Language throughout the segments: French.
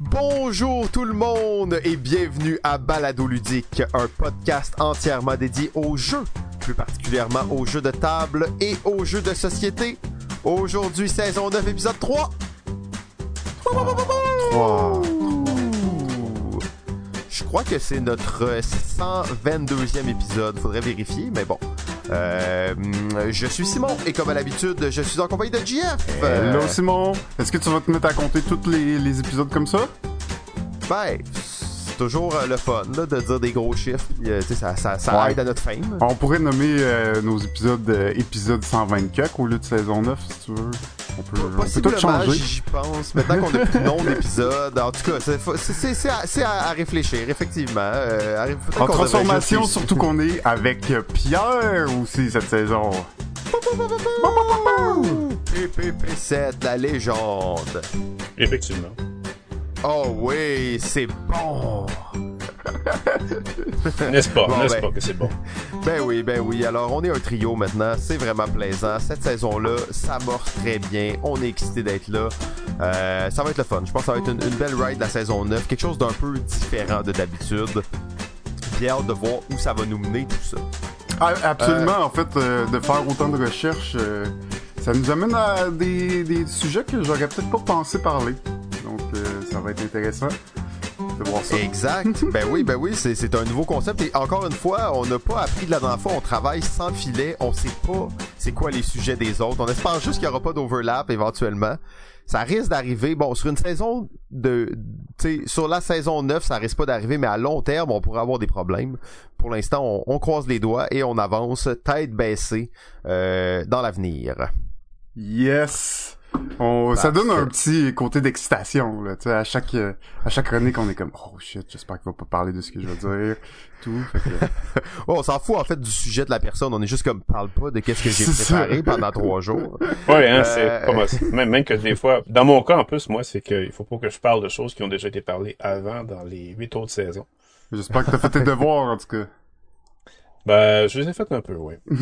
Bonjour tout le monde et bienvenue à Balado Ludique, un podcast entièrement dédié aux jeux, plus particulièrement aux jeux de table et aux jeux de société. Aujourd'hui, saison 9, épisode 3. 3. Je crois que c'est notre 122e épisode, faudrait vérifier, mais bon. Euh, je suis Simon et comme à l'habitude, je suis en compagnie de JF. Hello Simon, est-ce que tu vas te mettre à compter tous les, les épisodes comme ça? Ben, c'est toujours euh, le fun là, de dire des gros chiffres. euh, ça, ça, ça Ouais. aide à notre fame. On pourrait nommer euh, nos épisodes euh, épisode 124 au lieu de saison 9 si tu veux. On peut, on peut tout changer. j'y pense. Maintenant qu'on a plus de nom d'épisode, en tout cas, c'est à, à- réfléchir, effectivement. Euh, à- En transformation, juste- surtout qu'on est avec euh, Pierre aussi cette saison. PPP7, la légende. Effectivement. Oh oui, c'est bon. N'est-ce pas, Bon, n'est-ce ben. pas que c'est bon? Ben oui, ben oui. Alors, on est un trio maintenant. C'est vraiment plaisant. Cette saison-là, ça morce très bien. On est excité d'être là. Euh, ça va être le fun. Je pense que ça va être une, une belle ride la saison 9. Quelque chose d'un peu différent de d'habitude. Bien hâte de voir où ça va nous mener tout ça. Ah, absolument, en fait, euh, de faire autant de recherches, euh, ça nous amène à des, des sujets que j'aurais peut-être pas pensé parler. Donc, euh, ça va être intéressant de voir ça. Exact. ben oui, ben oui, c'est c'est un nouveau concept. Et encore une fois, on n'a pas appris de la dernière fois. On travaille sans filet. On sait pas c'est quoi les sujets des autres. On espère juste qu'il n'y aura pas d'overlap éventuellement. Ça risque d'arriver. Bon, sur une saison de, tu sais, sur la saison 9, ça risque pas d'arriver, mais à long terme, on pourrait avoir des problèmes. Pour l'instant, on, on croise les doigts et on avance tête baissée euh, dans l'avenir. Yes! On, ça donne un petit côté d'excitation, là, tu sais, à chaque, euh, à chaque chronique, on est comme, oh shit, j'espère qu'il va pas parler de ce que je veux dire, tout, fait que, Oh, on s'en fout en fait du sujet de la personne. On est juste comme parle pas de qu'est-ce que j'ai préparé pendant trois jours. Ouais, hein, Euh, c'est pas moi. Même, même que des fois, dans mon cas, en plus, moi, c'est qu'il faut pas que je parle de choses qui ont déjà été parlées avant dans les huit autres saisons. j'espère que t'as fait tes devoirs, en tout cas. Ben, je les ai faites un peu, oui.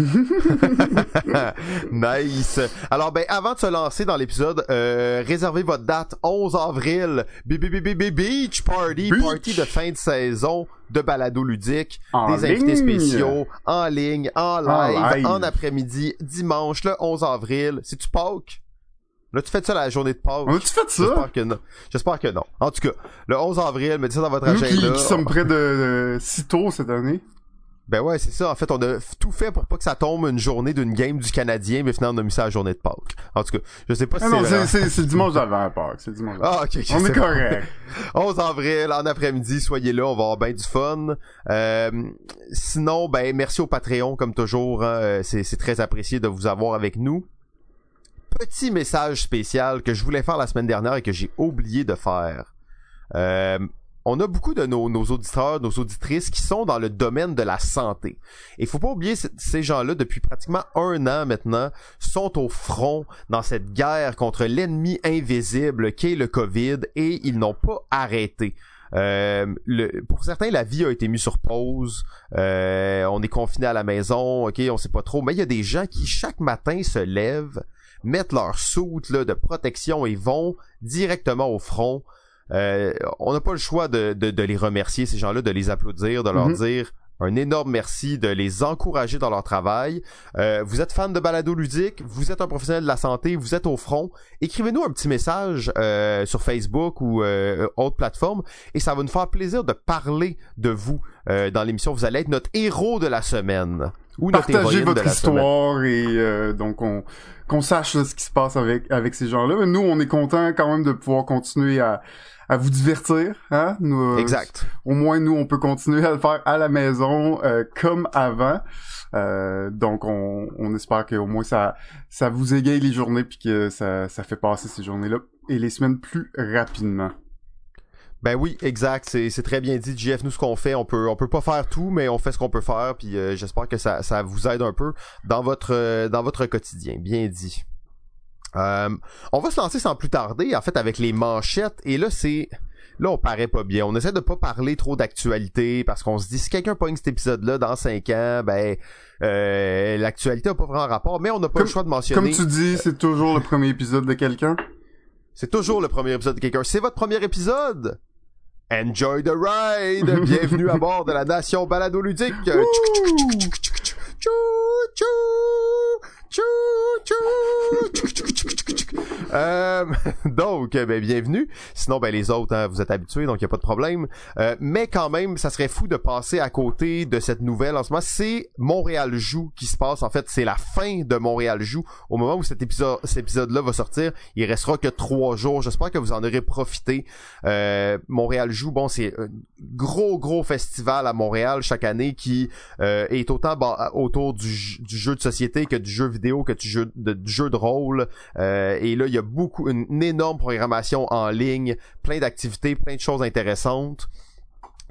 nice. Alors ben avant de se lancer dans l'épisode, euh, réservez votre date 11 avril. Beach Party, Beach. party de fin de saison de balado ludique, En des invités spéciaux en ligne, en live, En live. en après-midi, dimanche le 11 avril. C'est tu Pâques? Là tu fais ça la journée de Pâques? On a-tu fait ça? J'espère que non. J'espère que non. En tout cas, le 11 avril, mettez ça dans votre Nous qui, agenda. qui sommes près de, de si tôt cette année. Ben ouais, c'est ça. En fait, on a tout fait pour pas que ça tombe une journée d'une game du Canadien, mais finalement, on a mis ça à la journée de Pâques. En tout cas, je sais pas si Ah non, c'est c'est, dimanche d'avant Pâques, c'est dimanche. Ah, ok, ok, On est correct. 11 avril, en après-midi, soyez là, on va avoir bien du fun. Euh, sinon, ben merci au Patreon, comme toujours. hein, euh, c'est, c'est très apprécié de vous avoir avec nous. Petit message spécial que je voulais faire la semaine dernière et que j'ai oublié de faire. Euh, on a beaucoup de nos, auditeurs, nos auditrices qui sont dans le domaine de la santé. Et faut pas oublier ces gens-là, depuis pratiquement un an maintenant, sont au front dans cette guerre contre l'ennemi invisible qu'est le COVID et ils n'ont pas arrêté. Euh, pour certains, la vie a été mise sur pause. Euh, on est confiné à la maison, ok, on sait pas trop. Mais il y a des gens qui chaque matin se lèvent, mettent leur soute de protection et vont directement au front. Euh, on n'a pas le choix de, de, de les remercier, ces gens-là, de les applaudir, de leur Mhm. dire un énorme merci, de les encourager dans leur travail. Euh, vous êtes fan de balado ludique, vous êtes un professionnel de la santé, vous êtes au front. Écrivez-nous un petit message euh, sur Facebook ou euh, autre plateforme et ça va nous faire plaisir de parler de vous euh, dans l'émission. Vous allez être notre héros de la semaine. Ou Partagez votre semaine. histoire et euh, donc on qu'on sache là, ce qui se passe avec avec ces gens-là. Nous, on est content quand même de pouvoir continuer à à vous divertir, hein? Nous, euh, Exact. Au moins, nous, on peut continuer à le faire à la maison euh, comme avant. Euh, donc, on, on espère qu'au moins ça ça vous égaye les journées puis que ça ça fait passer ces journées-là et les semaines plus rapidement. Ben oui, exact. C'est, c'est très bien dit, JF. Nous, ce qu'on fait, on peut, on peut pas faire tout, mais on fait ce qu'on peut faire. Puis euh, j'espère que ça, ça vous aide un peu dans votre, dans votre quotidien. Bien dit. Euh, on va se lancer sans plus tarder, en fait, avec les manchettes. Et là, c'est, là, on paraît pas bien. On essaie de pas parler trop d'actualité parce qu'on se dit si quelqu'un pogne cet épisode-là dans cinq ans, ben, euh, l'actualité a pas vraiment rapport. Mais on n'a pas Comme- le choix de mentionner. Comme tu dis, c'est toujours le premier épisode de quelqu'un. C'est toujours le premier épisode de quelqu'un. C'est votre premier épisode. Enjoy the ride. Bienvenue à bord de la nation balado ludique. Euh, donc, ben, bienvenue. Sinon, ben, les autres, hein, vous êtes habitués, donc il n'y a pas de problème. Euh, mais quand même, ça serait fou de passer à côté de cette nouvelle. En ce moment, c'est Montréal Joue qui se passe. En fait, c'est la fin de Montréal Joue. Au moment où cet épisode, cet épisode-là va sortir, il restera que trois jours. J'espère que vous en aurez profité. Euh, Montréal Joue, bon, c'est un gros, gros festival à Montréal chaque année qui euh, est autant bah, autour du, du, jeu de société que du jeu que du jeu de, du jeu de rôle. Euh, et là, il y a beaucoup, une énorme programmation en ligne, plein d'activités, plein de choses intéressantes.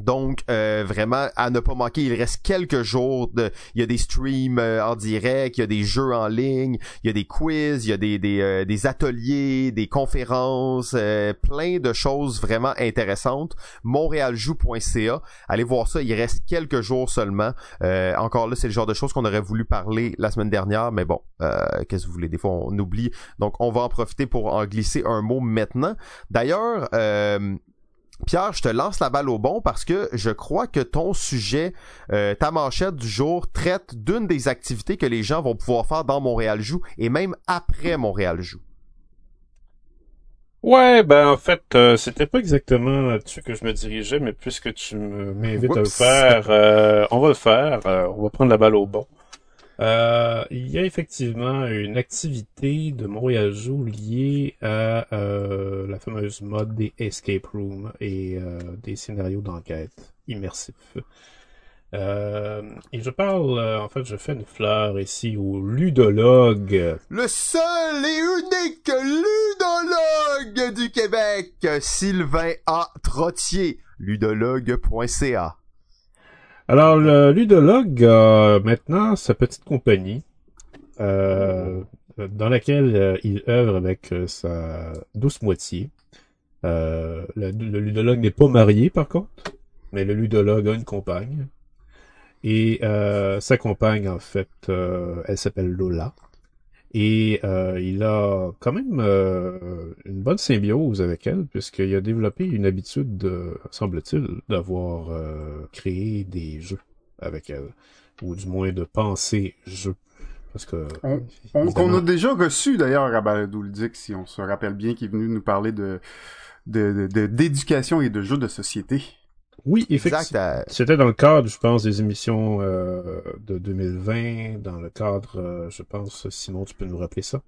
Donc euh, vraiment à ne pas manquer, il reste quelques jours il y a des streams euh, en direct, il y a des jeux en ligne, il y a des quiz, il y a des des, euh, ateliers, des conférences, plein de choses vraiment intéressantes. montrealjoue.ca, allez voir ça, il reste quelques jours seulement. Encore là, c'est le genre de choses qu'on aurait voulu parler la semaine dernière, mais bon, qu'est-ce que vous voulez? Des fois on oublie. Donc on va en profiter pour en glisser un mot maintenant. D'ailleurs, Pierre, je te lance la balle au bon parce que je crois que ton sujet, euh, ta manchette du jour, traite d'une des activités que les gens vont pouvoir faire dans Montréal Joue et même après Montréal Joue. Ouais, ben en fait, euh, c'était pas exactement là-dessus que je me dirigeais, mais puisque tu m'invites à le faire, euh, on va le faire. Euh, on va prendre la balle au bon. Euh, il y a effectivement une activité de Montréal Joue liée à euh, la fameuse mode des escape rooms et euh, des scénarios d'enquête immersifs. Euh, et je parle, euh, en fait, je fais une fleur ici au ludologue. Le seul et unique ludologue du Québec, Sylvain A. Trottier, ludologue.ca. Alors, le ludologue a maintenant sa petite compagnie euh, dans laquelle euh, il œuvre avec euh, sa douce moitié. Le, le ludologue n'est pas marié, par contre, mais le ludologue a une compagne. Et sa compagne, en fait, elle s'appelle Lola. Et euh, il a quand même euh, une bonne symbiose avec elle, puisqu'il a développé une habitude, de, semble-t-il, d'avoir euh, créé des jeux avec elle, ou du moins de penser jeux. Parce que On, on, qu'on a déjà reçu d'ailleurs à Balado Ludique, si on se rappelle bien, qui est venu nous parler de de- de- de- d'éducation et de jeux de société. Oui, effectivement. euh, C'était dans le cadre, je pense, des émissions euh, de 2020, dans le cadre, euh, je pense, Simon, tu peux nous rappeler ça?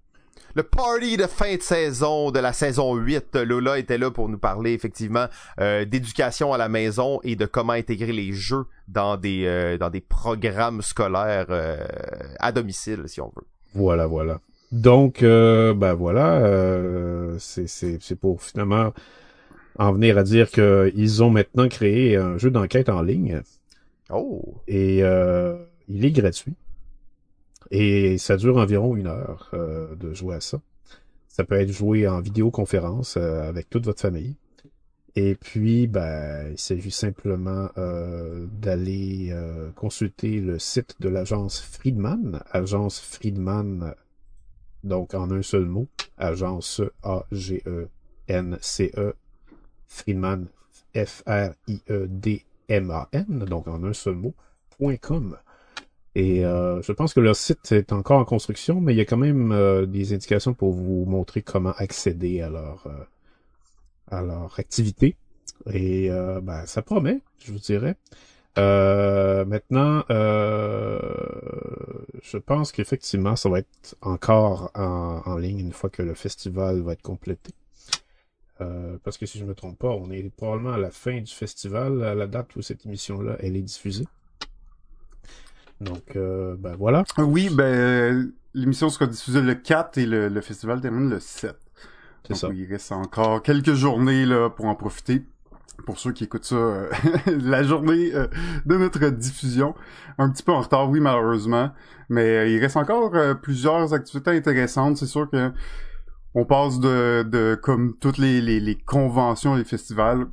le party de fin de saison de la saison 8. Lola était là pour nous parler effectivement euh, d'éducation à la maison et de comment intégrer les jeux dans des dans des programmes scolaires à domicile si on veut. Voilà, voilà. Donc, ben voilà, c'est pour finalement en venir à dire que ils ont maintenant créé un jeu d'enquête en ligne Oh, et euh, il est gratuit et ça dure environ une heure euh, de jouer à ça. Ça peut être joué en vidéoconférence euh, avec toute votre famille. Et puis, ben, il s'agit simplement euh, d'aller euh, consulter le site de l'agence Friedman, agence Friedman, donc en un seul mot, agence A-G-E-N-C-E, Friedman, F-R-I-E-D-M-A-N, donc en un seul mot, .com. Et euh, je pense que leur site est encore en construction, mais il y a quand même euh, des indications pour vous montrer comment accéder à leur euh, à leur activité. Et ben, ça promet, je vous dirais. Maintenant, je pense qu'effectivement, ça va être encore en, en ligne une fois que le festival va être complété. Euh, parce que si je me trompe pas, on est probablement à la fin du festival, à la date où cette émission-là, elle est diffusée. Donc, euh, ben voilà. Euh, Oui, ben l'émission sera diffusée le 4 et le, le festival termine le 7. C'est ça. il reste encore quelques journées là pour en profiter. Pour ceux qui écoutent ça, euh, la journée euh, de notre diffusion, un petit peu en retard, oui malheureusement, mais il reste encore plusieurs activités intéressantes. C'est sûr que on passe de, comme toutes les, les, les conventions, les festivals,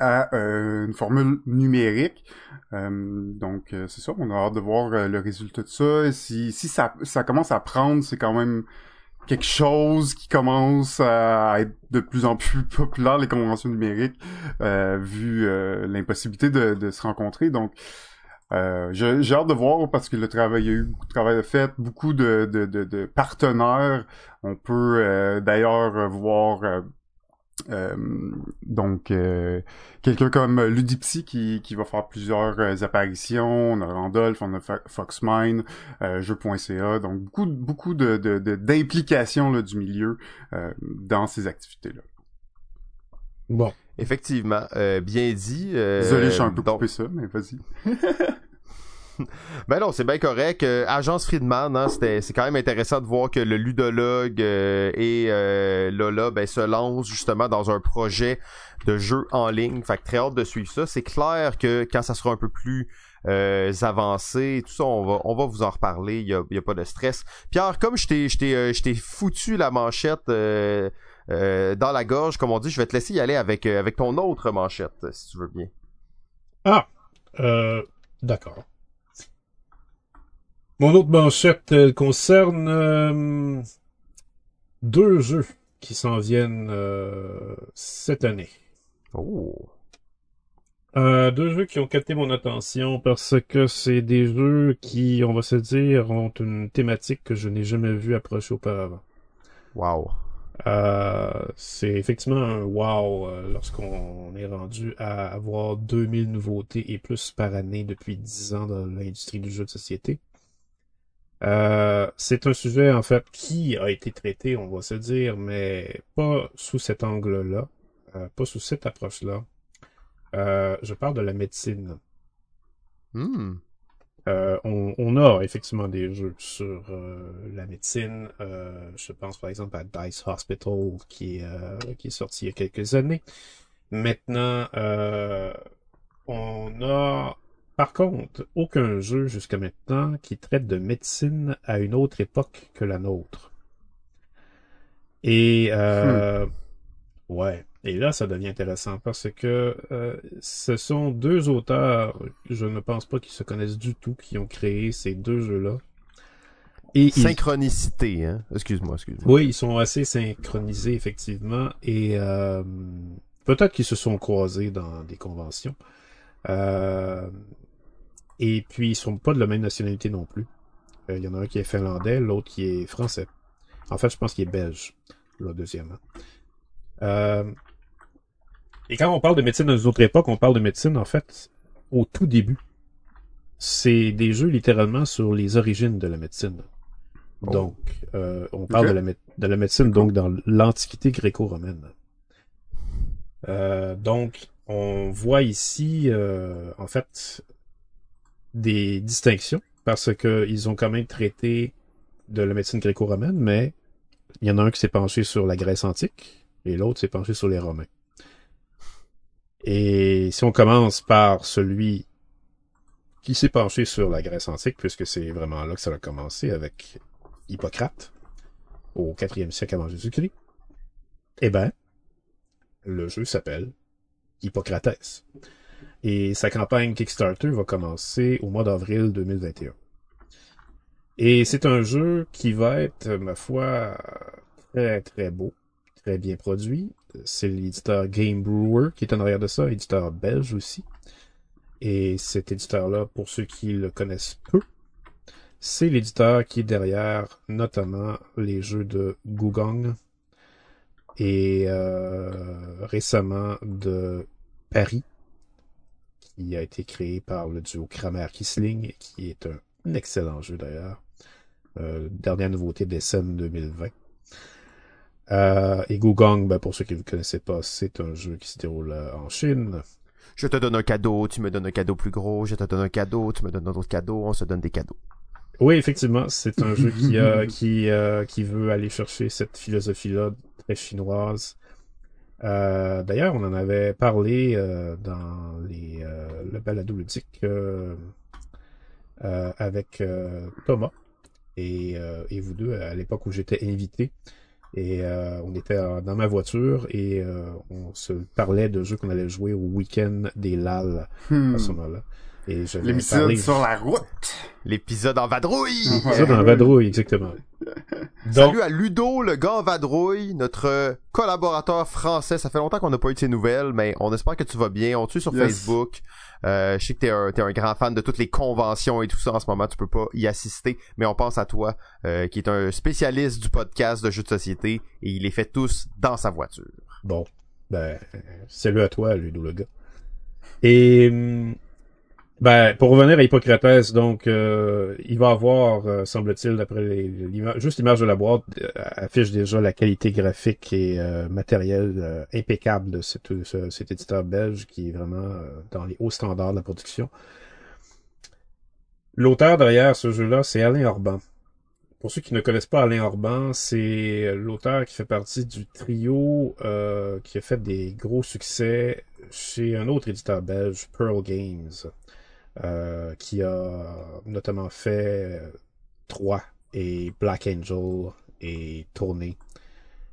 à euh, une formule numérique. Euh, donc euh, c'est ça, on a hâte de voir le résultat de ça. Et si ça, commence à prendre, c'est quand même quelque chose qui commence à être de plus en plus populaire, les conventions numériques, vu l'impossibilité de, de, se rencontrer. Donc, euh, j'ai hâte de voir parce que le travail, il y a eu beaucoup de travail de fait, beaucoup de, de, de partenaires. On peut euh, d'ailleurs voir euh, donc euh, quelqu'un comme Ludipsy qui, qui va faire plusieurs euh, apparitions, on a Randolph, on a Foxmine, jeu.ca, donc beaucoup beaucoup de d'implications de, du milieu dans ces activités là. Bon, effectivement, bien dit. Désolé, je suis un peu coupé ça, mais vas-y. ben non, c'est bien correct. Euh, Agence Friedman, hein, c'était, c'est quand même intéressant de voir que le ludologue euh, et euh, Lola ben, se lancent justement dans un projet de jeu en ligne. Fait que très hâte de suivre ça. C'est clair que quand ça sera un peu plus euh, avancé, tout ça, on va, on va vous en reparler. Il y a, y a pas de stress. Pierre, comme je t'ai, je t'ai, je t'ai foutu la manchette dans la gorge, comme on dit, je vais te laisser y aller avec, avec ton autre manchette, si tu veux bien. Ah, d'accord. Mon autre manchette concerne euh, deux jeux qui s'en viennent euh, cette année. Oh. Euh, deux jeux qui ont capté mon attention parce que c'est des jeux qui, on va se dire, ont une thématique que je n'ai jamais vue approcher auparavant. Wow. C'est effectivement un wow lorsqu'on est rendu à avoir 2000 nouveautés et plus par année depuis 10 ans dans l'industrie du jeu de société. Euh, c'est un sujet en fait qui a été traité, on va se dire, mais pas sous cet angle-là, euh, pas sous cette approche-là. Euh, je parle de la médecine. Hmm. On, a effectivement des jeux sur la médecine. je pense par exemple à Dice Hospital qui est, qui est sorti il y a quelques années. Maintenant, on a par contre, aucun jeu jusqu'à maintenant qui traite de médecine à une autre époque que la nôtre. Et euh, hmm. ouais. Et là, ça devient intéressant parce que euh, ce sont deux auteurs, je ne pense pas qu'ils se connaissent du tout, qui ont créé ces deux jeux-là. Et Synchronicité, hein? Excuse-moi, excuse-moi. Oui, ils sont assez synchronisés, effectivement. Et euh, peut-être qu'ils se sont croisés dans des conventions. Euh, et puis, ils sont pas de la même nationalité non plus. Il y en a un qui est finlandais, l'autre qui est français. En fait, je pense qu'il est belge, le deuxième. Euh... Et quand on parle de médecine dans une autre époque, on parle de médecine, en fait, au tout début. C'est des jeux littéralement sur les origines de la médecine. Oh. Donc, euh, on parle de, la de la médecine donc dans l'Antiquité gréco-romaine. Euh, donc, on voit ici, euh, en fait, des distinctions parce qu'ils ont quand même traité de la médecine gréco-romaine, mais il y en a un qui s'est penché sur la Grèce antique et l'autre s'est penché sur les Romains. Et si on commence par celui qui s'est penché sur la Grèce antique, puisque c'est vraiment là que ça a commencé avec Hippocrate, au 4e siècle avant Jésus-Christ, eh ben, le jeu s'appelle Hippocrates. Et sa campagne Kickstarter va commencer au mois d'avril 2021. Et c'est un jeu qui va être, ma foi, très très beau, très bien produit. C'est l'éditeur Game Brewer qui est en arrière de ça, éditeur belge aussi. Et cet éditeur-là, pour ceux qui le connaissent peu, c'est l'éditeur qui est derrière notamment les jeux de Gugong et euh, récemment de Paris, qui a été créé par le duo Kramer-Kisling, qui est un excellent jeu d'ailleurs. Euh, dernière nouveauté des scènes 2020. Euh, et Gugong, ben, pour ceux qui ne connaissaient pas, c'est un jeu qui se déroule euh, en Chine. Je te donne un cadeau, tu me donnes un cadeau plus gros, je te donne un cadeau, tu me donnes un autre cadeau, on se donne des cadeaux. Oui, effectivement, c'est un jeu qui, qui, qui veut aller chercher cette philosophie-là très chinoise euh, d'ailleurs, on en avait parlé euh, dans les, euh, le balado ludique avec Thomas et, et, vous deux à l'époque où j'étais invité. Et on était dans ma voiture et on se parlait de jeux qu'on allait jouer au week-end des LAL à ce hmm. moment-là. Et je parler- sur la route. L'épisode en vadrouille! Ça dans vadrouille, exactement. Donc, Salut à Ludo, le gars en vadrouille, notre collaborateur français. Ça fait longtemps qu'on n'a pas eu de ses nouvelles, mais on espère que tu vas bien. On te suit sur Yes. Facebook. Euh, je sais que t'es un, t'es un grand fan de toutes les conventions et tout ça en ce moment. Tu peux pas y assister, mais on pense à toi, euh, qui est un spécialiste du podcast de jeux de société et il les fait tous dans sa voiture. Bon, ben, salut à toi, Ludo le gars. Et, hum, ben, pour revenir à Hippocrates, donc, euh, il va avoir, euh, semble-t-il, d'après l'image, juste l'image de la boîte, euh, affiche déjà la qualité graphique et euh, matérielle impeccable de cet, ce- cet éditeur belge qui est vraiment dans les hauts standards de la production. L'auteur derrière ce jeu-là, c'est Alain Orban. Pour ceux qui ne connaissent pas Alain Orban, c'est l'auteur qui fait partie du trio qui a fait des gros succès chez un autre éditeur belge, Pearl Games, qui a notamment fait euh, 3 et Black Angel et Tournée.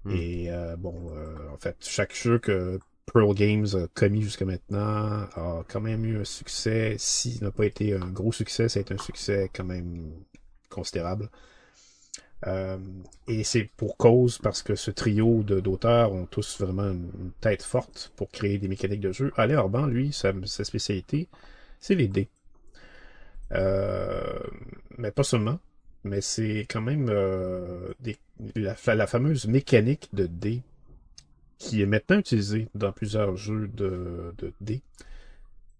Hmm. Et euh, bon, euh, en fait, chaque jeu que Pearl Games a commis jusqu'à maintenant a quand même eu un succès. S'il n'a pas été un gros succès, ça a été un succès quand même considérable. Euh, et c'est pour cause parce que ce trio d'auteurs ont tous vraiment une, une tête forte pour créer des mécaniques de jeu. Alain Orban, lui, sa, sa spécialité, c'est les dés. Euh, mais pas seulement, mais c'est quand même euh, la, fameuse mécanique de dés qui est maintenant utilisée dans plusieurs jeux de, dés,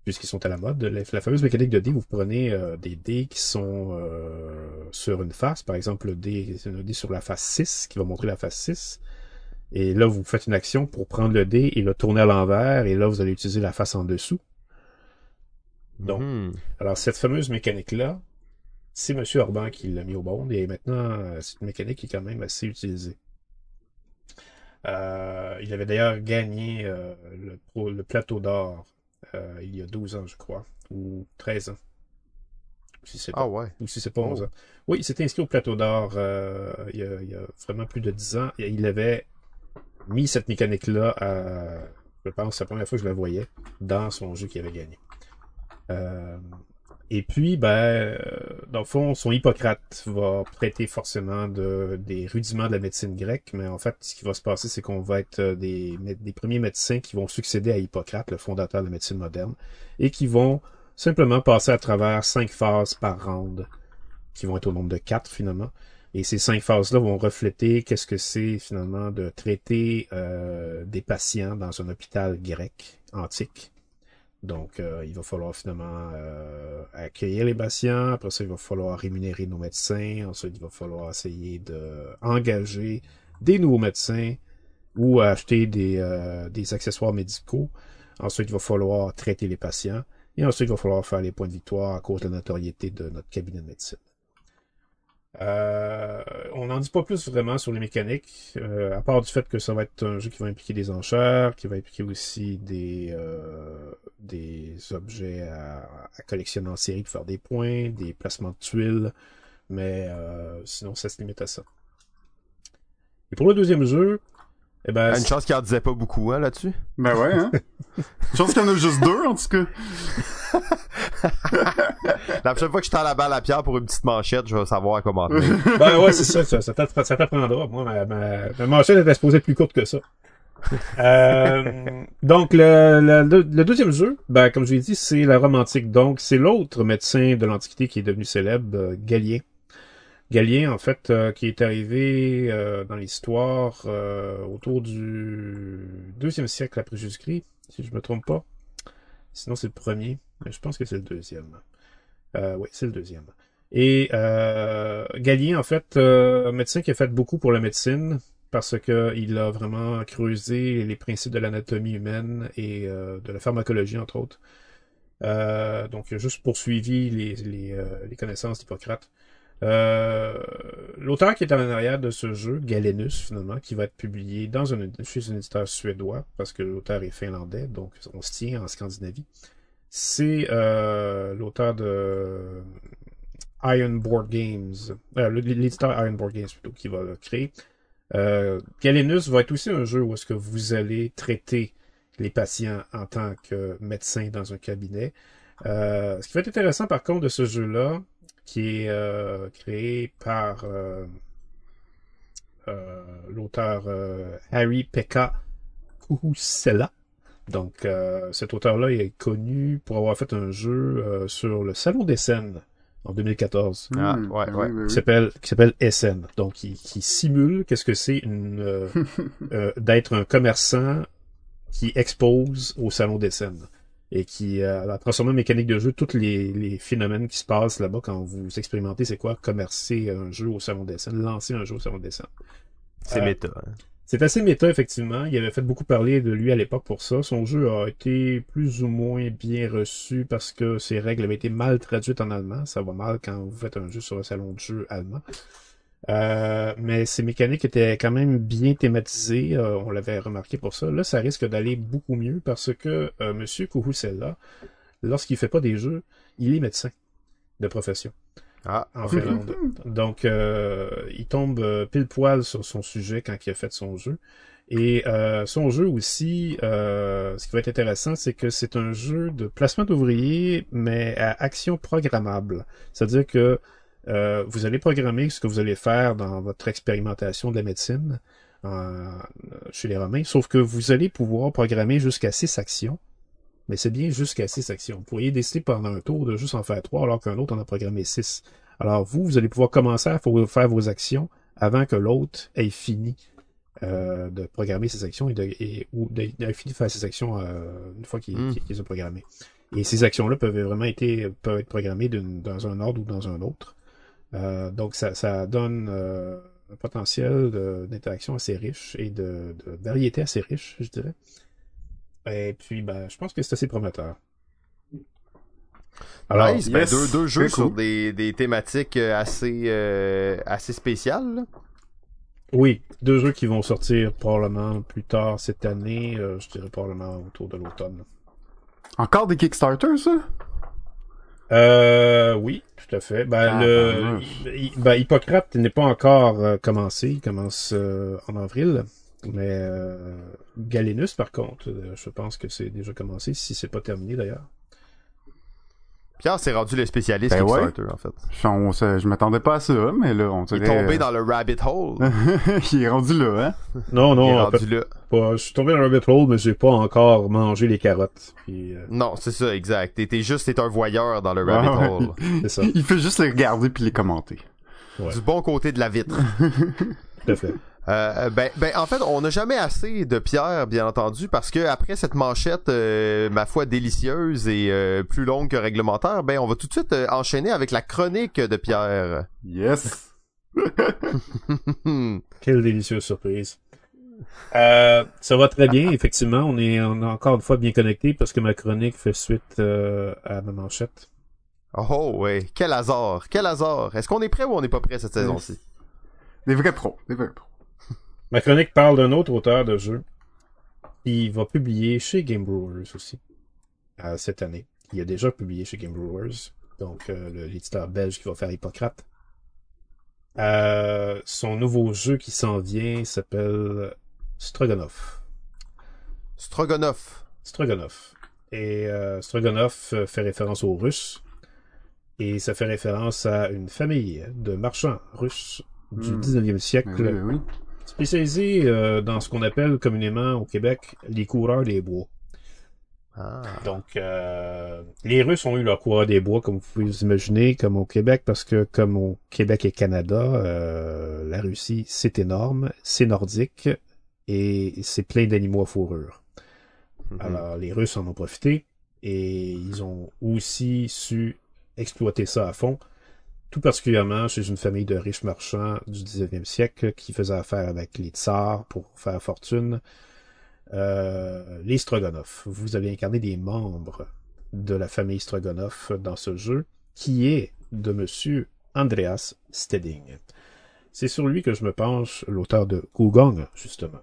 puisqu'ils sont à la mode. La, fameuse mécanique de dés, vous prenez euh, des dés qui sont sur une face, par exemple le dé, un dé sur la face 6, qui va montrer la face 6. Et là, vous faites une action pour prendre le dé et le tourner à l'envers, et là, vous allez utiliser la face en dessous. Donc, Mhm. alors, cette fameuse mécanique-là, c'est M. Orban qui l'a mis au monde et maintenant, euh, c'est une mécanique qui est quand même assez utilisée. Euh, il avait d'ailleurs gagné euh, le, plateau d'or euh, il y a 12 ans, je crois, ou 13 ans. Si c'est Ah pas, ouais. ou si c'est pas Oh. 11 ans. Oui, il s'était inscrit au plateau d'or il, y a, il y a vraiment plus de 10 ans. Et il avait mis cette mécanique-là, à, je pense, c'est la première fois que je la voyais, dans son jeu qu'il avait gagné. Euh, et puis, ben, euh, dans le fond, son Hippocrate va prêter forcément de, des rudiments de la médecine grecque, mais en fait, ce qui va se passer, c'est qu'on va être euh, des, premiers médecins qui vont succéder à Hippocrate, le fondateur de la médecine moderne, et qui vont simplement passer à travers cinq phases par round, qui vont être au nombre de quatre finalement. Et ces cinq phases-là vont refléter qu'est-ce que c'est finalement de traiter des patients dans un hôpital grec antique. Donc, euh, il va falloir finalement euh, accueillir les patients. Après ça, il va falloir rémunérer nos médecins. Ensuite, il va falloir essayer de engager des nouveaux médecins ou acheter des, euh, des accessoires médicaux. Ensuite, il va falloir traiter les patients. Et ensuite, il va falloir faire les points de victoire à cause de la notoriété de notre cabinet de médecine. Euh, on n'en dit pas plus vraiment sur les mécaniques, euh, à part du fait que ça va être un jeu qui va impliquer des enchères, qui va impliquer aussi des, euh, des objets à, à collectionner en série pour faire des points, des placements de tuiles, mais euh, sinon ça se limite à ça. Et pour le deuxième jeu, eh ben, Ah, Une chance qu'il en disait pas beaucoup, hein, là-dessus. Ben ouais, hein. Chance qu'il y en a juste deux, en tout cas. La prochaine fois que je tends la balle à Pierre pour une petite manchette, je vais savoir comment. Ben ouais, c'est ça, ça, ça t'appre- ça t'apprendra. Moi, ma, ma, ma manchette était supposée être plus courte que ça. Euh, donc, le, deuxième jeu, ben, comme je l'ai dit, c'est la romantique. Donc, c'est l'autre médecin de l'Antiquité qui est devenu célèbre, Galien. Galien, en fait, euh, qui est arrivé euh, dans l'histoire autour du deuxième siècle après Jésus-Christ, si je me trompe pas. Sinon, c'est le premier, je pense que c'est le deuxième. Euh, oui, c'est le deuxième. Et euh, Galien, en fait, euh, un médecin qui a fait beaucoup pour la médecine parce que il a vraiment creusé les principes de l'anatomie humaine et euh, de la pharmacologie, entre autres. Euh, donc, il a juste poursuivi les, euh, connaissances d'Hippocrate. Euh, L'auteur qui est en arrière de ce jeu, Galenus, finalement, qui va être publié dans chez un éditeur suédois, parce que l'auteur est finlandais, donc on se tient en Scandinavie. C'est euh, l'auteur de Iron Board Games, euh, l'éditeur Iron Board Games plutôt, qui va le créer. Euh, Galenus va être aussi un jeu où est-ce que vous allez traiter les patients en tant que médecin dans un cabinet. Euh, ce qui va être intéressant par contre de ce jeu-là, qui est euh, créé par l'auteur Harry Pekka Kuhusela. Donc euh, cet auteur-là est connu pour avoir fait un jeu euh, sur le Salon des scènes en 2014 Ah, Hmm, ouais, ben ouais. oui, oui, qui s'appelle qui s'appelle SN. Donc qui, qui simule qu'est-ce que c'est une euh, euh, d'être un commerçant qui expose au salon des scènes et qui euh, a transformé en mécanique de jeu tous les, les phénomènes qui se passent là-bas quand vous expérimentez c'est quoi commercer un jeu au salon des scènes, lancer un jeu au salon des scènes. C'est Euh, méta. hein. C'est assez méta, effectivement. Il avait fait beaucoup parler de lui à l'époque pour ça. Son jeu a été plus ou moins bien reçu parce que ses règles avaient été mal traduites en allemand. Ça va mal quand vous faites un jeu sur un salon de jeu allemand. Euh, mais ses mécaniques étaient quand même bien thématisées. euh, on l'avait remarqué pour ça. Là, ça risque d'aller beaucoup mieux parce que euh, Monsieur Kuhusella, lorsqu'il fait pas des jeux, il est médecin de profession Ah, en. Finlande. Donc, euh, il tombe euh, pile poil sur son sujet quand il a fait son jeu. Et euh, son jeu aussi, euh, ce qui va être intéressant, c'est que c'est un jeu de placement d'ouvriers, mais à action programmable. C'est-à-dire que euh, vous allez programmer ce que vous allez faire dans votre expérimentation de la médecine euh, chez les Romains, sauf que vous allez pouvoir programmer jusqu'à six actions. Mais c'est bien jusqu'à six actions. Vous pourriez décider pendant un tour de juste en faire trois, alors qu'un autre en a programmé six. Alors vous, vous allez pouvoir commencer à fa- faire vos actions avant que l'autre ait fini euh, de programmer ses actions et, de, et- ou de- d'ait fini de faire ses actions euh, une fois qu'il Mm. qu'il les a programmées. Et ces actions-là peuvent vraiment été, peuvent être programmées dans un ordre ou dans un autre. Euh, donc ça, ça donne un potentiel de- d'interaction assez riche et de, de variété assez riche, je dirais. Et puis, ben, je pense que c'est assez prometteur. Alors, nice, ben, yes, deux, deux jeux sur des, des thématiques euh, assez, euh, assez spéciales. là. Oui, deux jeux qui vont sortir probablement plus tard cette année, euh, je dirais probablement autour de l'automne. Encore des Kickstarter, ça? Euh, oui, tout à fait. Ben, Ah, le, ben, ben, Hippocrate n'est pas encore euh, commencé, il commence euh, en avril. Mais euh, Galenus, par contre, euh, je pense que c'est déjà commencé, si c'est pas terminé d'ailleurs. Pierre s'est rendu le spécialiste Ben ouais. En fait. Je, on se- je m'attendais pas à ça, mais là, on Il est tombé euh, dans le rabbit hole. il est rendu là, hein? Non, Il est non, en rendu fait, là. pas. Je suis tombé dans le rabbit hole, mais j'ai pas encore mangé les carottes. Puis, euh, Non, c'est ça, exact. T'es t'es juste, t'es un voyeur dans le rabbit hole. c'est ça, Il fait juste les regarder puis les commenter. Ouais. Du bon côté de la vitre. tout à fait. Euh, ben, ben, en fait, on n'a jamais assez de Pierre, bien entendu, parce que après cette manchette, euh, ma foi délicieuse et euh, plus longue que réglementaire, ben, on va tout de suite euh, enchaîner avec la chronique de Pierre. Yes! Quelle délicieuse surprise. Euh, ça va très bien, effectivement. On est, on est encore une fois bien connecté parce que ma chronique fait suite euh, à ma manchette. oh, ouais. Quel hasard. Quel hasard. Est-ce qu'on est prêt ou on n'est pas prêt cette saison-ci? Des vrais pros, des vrais pros. Ma chronique parle d'un autre auteur de jeu. Il va publier chez Game Brewers aussi. euh, cette année. Il a déjà publié chez Game Brewers. Donc, euh, le- l'éditeur belge qui va faire Hippocrate. Euh, son nouveau jeu qui s'en vient s'appelle Stroganov. Strogonoff. Stroganov. Et euh, Stroganov euh, fait référence aux Russes. Et ça fait référence à une famille de marchands russes du Hmm. 19e Ben siècle, oui, ben oui. Spécialisés euh, dans ce qu'on appelle communément au Québec les coureurs des bois. Ah. Donc, euh, les Russes ont eu leur coureur des bois, comme vous pouvez vous imaginer, comme au Québec, parce que comme au Québec et Canada, euh, la Russie, c'est énorme, c'est nordique, et c'est plein d'animaux à fourrure. Mhm. Alors, les Russes en ont profité et ils ont aussi su exploiter ça à fond, tout particulièrement chez une famille de riches marchands du 19e siècle qui faisaient affaire avec les tsars pour faire fortune. Euh, les Stroganov. Vous allez incarner des membres de la famille Stroganov dans ce jeu, qui est de monsieur Andreas Stedding. C'est sur lui que je me penche, l'auteur de Gugong, justement.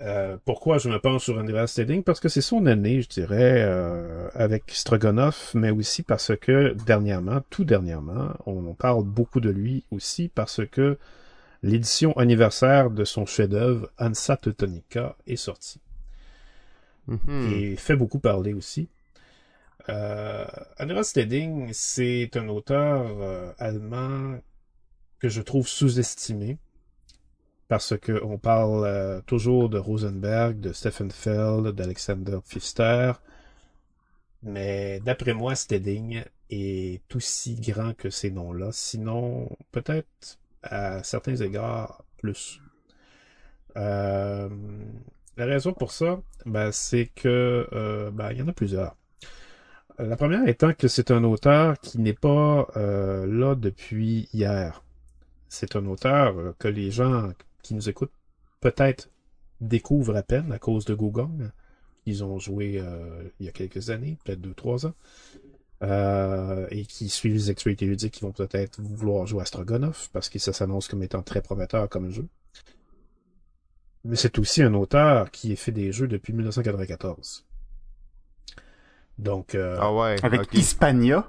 Euh, pourquoi je me penche sur Andreas Stedding? Parce que c'est son année, je dirais, euh, avec Stroganov, mais aussi parce que dernièrement, tout dernièrement, on parle beaucoup de lui aussi parce que l'édition anniversaire de son chef-d'œuvre Ansa Teutonica est sortie Mhm. et fait beaucoup parler aussi. Euh, Anira Steding, c'est un auteur euh, allemand que je trouve sous-estimé parce que on parle euh, toujours de Rosenberg, de Stefan Feld, d'Alexander Pfister, mais d'après moi, Steding est aussi grand que ces noms-là, sinon peut-être à certains égards plus. Euh, la raison pour ça, ben, c'est que euh, ben, il y en a plusieurs. La première étant que c'est un auteur qui n'est pas là depuis hier. C'est un auteur que les gens qui nous écoutent peut-être découvrent à peine à cause de Google. Ils ont joué euh, il y a quelques années, peut-être deux, trois ans. Euh, et qui suivent les actualités ludiques qui vont peut-être vouloir jouer à Strogonoff parce que ça s'annonce comme étant très prometteur comme jeu. Mais c'est aussi un auteur qui a fait des jeux depuis 1994. Donc, euh, Ah ouais. Avec. Hispania.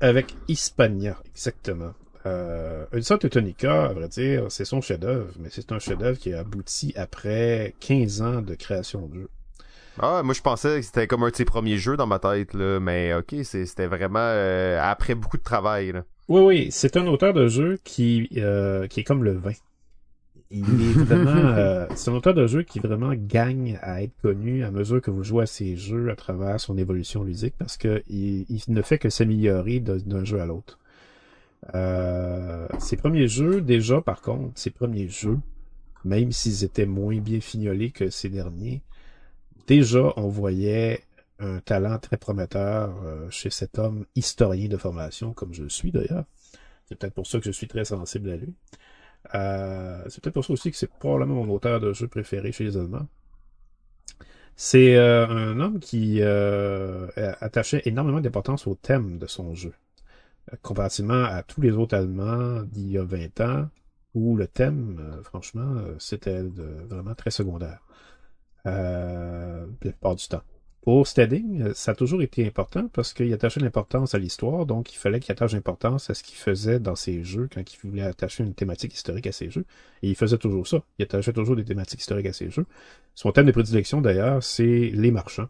avec Hispania, exactement. Euh, Ulsa Teutonica, à vrai dire, c'est son chef-d'œuvre, mais c'est un chef-d'œuvre qui a abouti après 15 ans de création de jeu. Ah, moi je pensais que c'était comme un de ses premiers jeux dans ma tête, là, mais ok, c'était vraiment euh, après beaucoup de travail. Là. Oui, oui, c'est un auteur de jeu qui, euh, qui est comme le vin. Il est vraiment, euh, c'est un auteur de jeu qui vraiment gagne à être connu à mesure que vous jouez à ses jeux à travers son évolution ludique parce que il, il ne fait que s'améliorer d'un jeu à l'autre. Euh, ses premiers jeux, déjà, par contre, ses premiers jeux, même s'ils étaient moins bien fignolés que ces derniers, déjà, on voyait un talent très prometteur euh, chez cet homme historien de formation, comme je le suis d'ailleurs. C'est peut-être pour ça que je suis très sensible à lui. Euh, c'est peut-être pour ça aussi que c'est probablement mon auteur de jeu préféré chez les Allemands. C'est euh, un homme qui euh, attachait énormément d'importance au thème de son jeu, euh, comparativement à tous les autres Allemands d'il y a 20 ans, où le thème, euh, franchement, euh, c'était vraiment très secondaire. Euh, la plupart du temps. Pour Stedding, euh, ça a toujours été important parce qu'il attachait l'importance à l'histoire, donc il fallait qu'il attache l'importance à ce qu'il faisait dans ses jeux quand il voulait attacher une thématique historique à ses jeux. Et il faisait toujours ça. Il attachait toujours des thématiques historiques à ses jeux. Son thème de prédilection, d'ailleurs, c'est les marchands.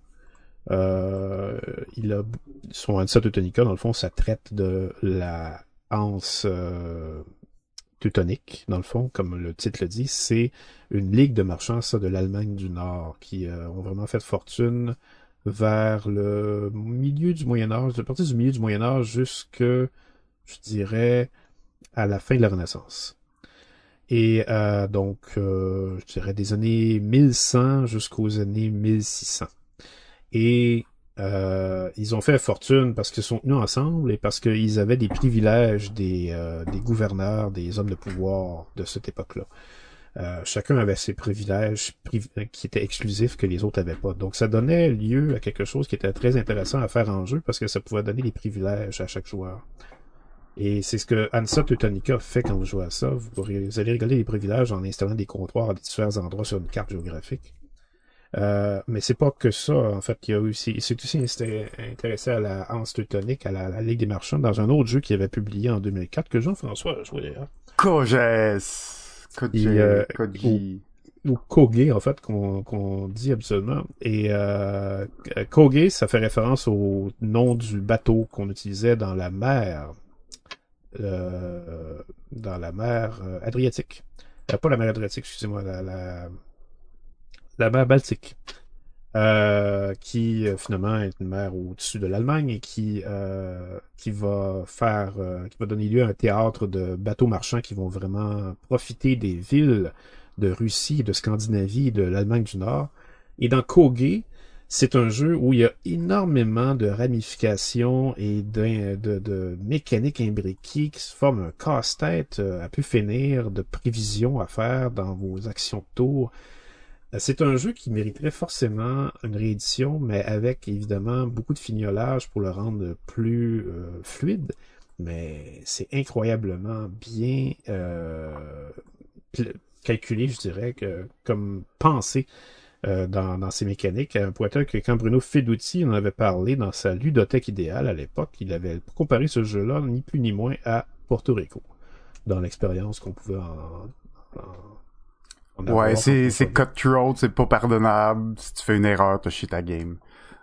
Euh, il a son Hansa Teutonica, dans le fond, ça traite de la Hanse euh, teutonique, dans le fond, comme le titre le dit, c'est une ligue de marchands, ça, de l'Allemagne du Nord, qui euh, ont vraiment fait fortune vers le milieu du Moyen Âge, de partir du milieu du Moyen Âge jusque, je dirais, à la fin de la Renaissance. Et euh, donc, je dirais des années 1100 jusqu'aux années 1600. Et euh, ils ont fait fortune parce qu'ils sont tenus ensemble et parce qu'ils avaient des privilèges des, euh, gouverneurs, des hommes de pouvoir de cette époque-là. Euh, chacun avait ses privilèges priv- qui étaient exclusifs que les autres avaient pas. Donc ça donnait lieu à quelque chose qui était très intéressant à faire en jeu parce que ça pouvait donner des privilèges à chaque joueur. Et c'est ce que Hansa Teutonica fait quand vous jouez à ça. Vous allez regarder les privilèges en installant des comptoirs à différents endroits sur une carte géographique. Euh, mais c'est pas que ça, en fait. Il y a aussi, c'est aussi insté- intéressé à la Hanse Teutonique, à la, la Ligue des Marchands, dans un autre jeu qu'il avait publié en 2004, que Jean-François a joué d'ailleurs. Koges. Koji. Et, euh, ou Koge en fait qu'on qu'on dit habituellement et euh, Koge ça fait référence au nom du bateau qu'on utilisait dans la mer euh, dans la mer Adriatique Euh, pas la mer Adriatique excusez-moi la, la la mer Baltique euh, qui euh, finalement est une mer au-dessus de l'Allemagne et qui euh, qui va donner lieu à un théâtre de bateaux marchands qui vont vraiment profiter des villes de Russie, de Scandinavie, de l'Allemagne du Nord. Et dans Koge, c'est un jeu où il y a énormément de ramifications et de, mécaniques imbriquées qui se forment un casse-tête à pu finir, de prévisions à faire dans vos actions de tour. Euh, C'est un jeu qui mériterait forcément une réédition, mais avec évidemment beaucoup de fignolage pour le rendre plus euh, fluide. Mais c'est incroyablement bien euh, calculé, je dirais, comme pensé dans, ses mécaniques, un point tel que quand Bruno Feduti en avait parlé dans sa ludothèque idéale à l'époque, il avait comparé ce jeu-là ni plus ni moins à Porto Rico, dans l'expérience qu'on pouvait en, Ouais, c'est, c'est cutthroat, c'est pas pardonnable. Si tu fais une erreur, t'as shit ta game.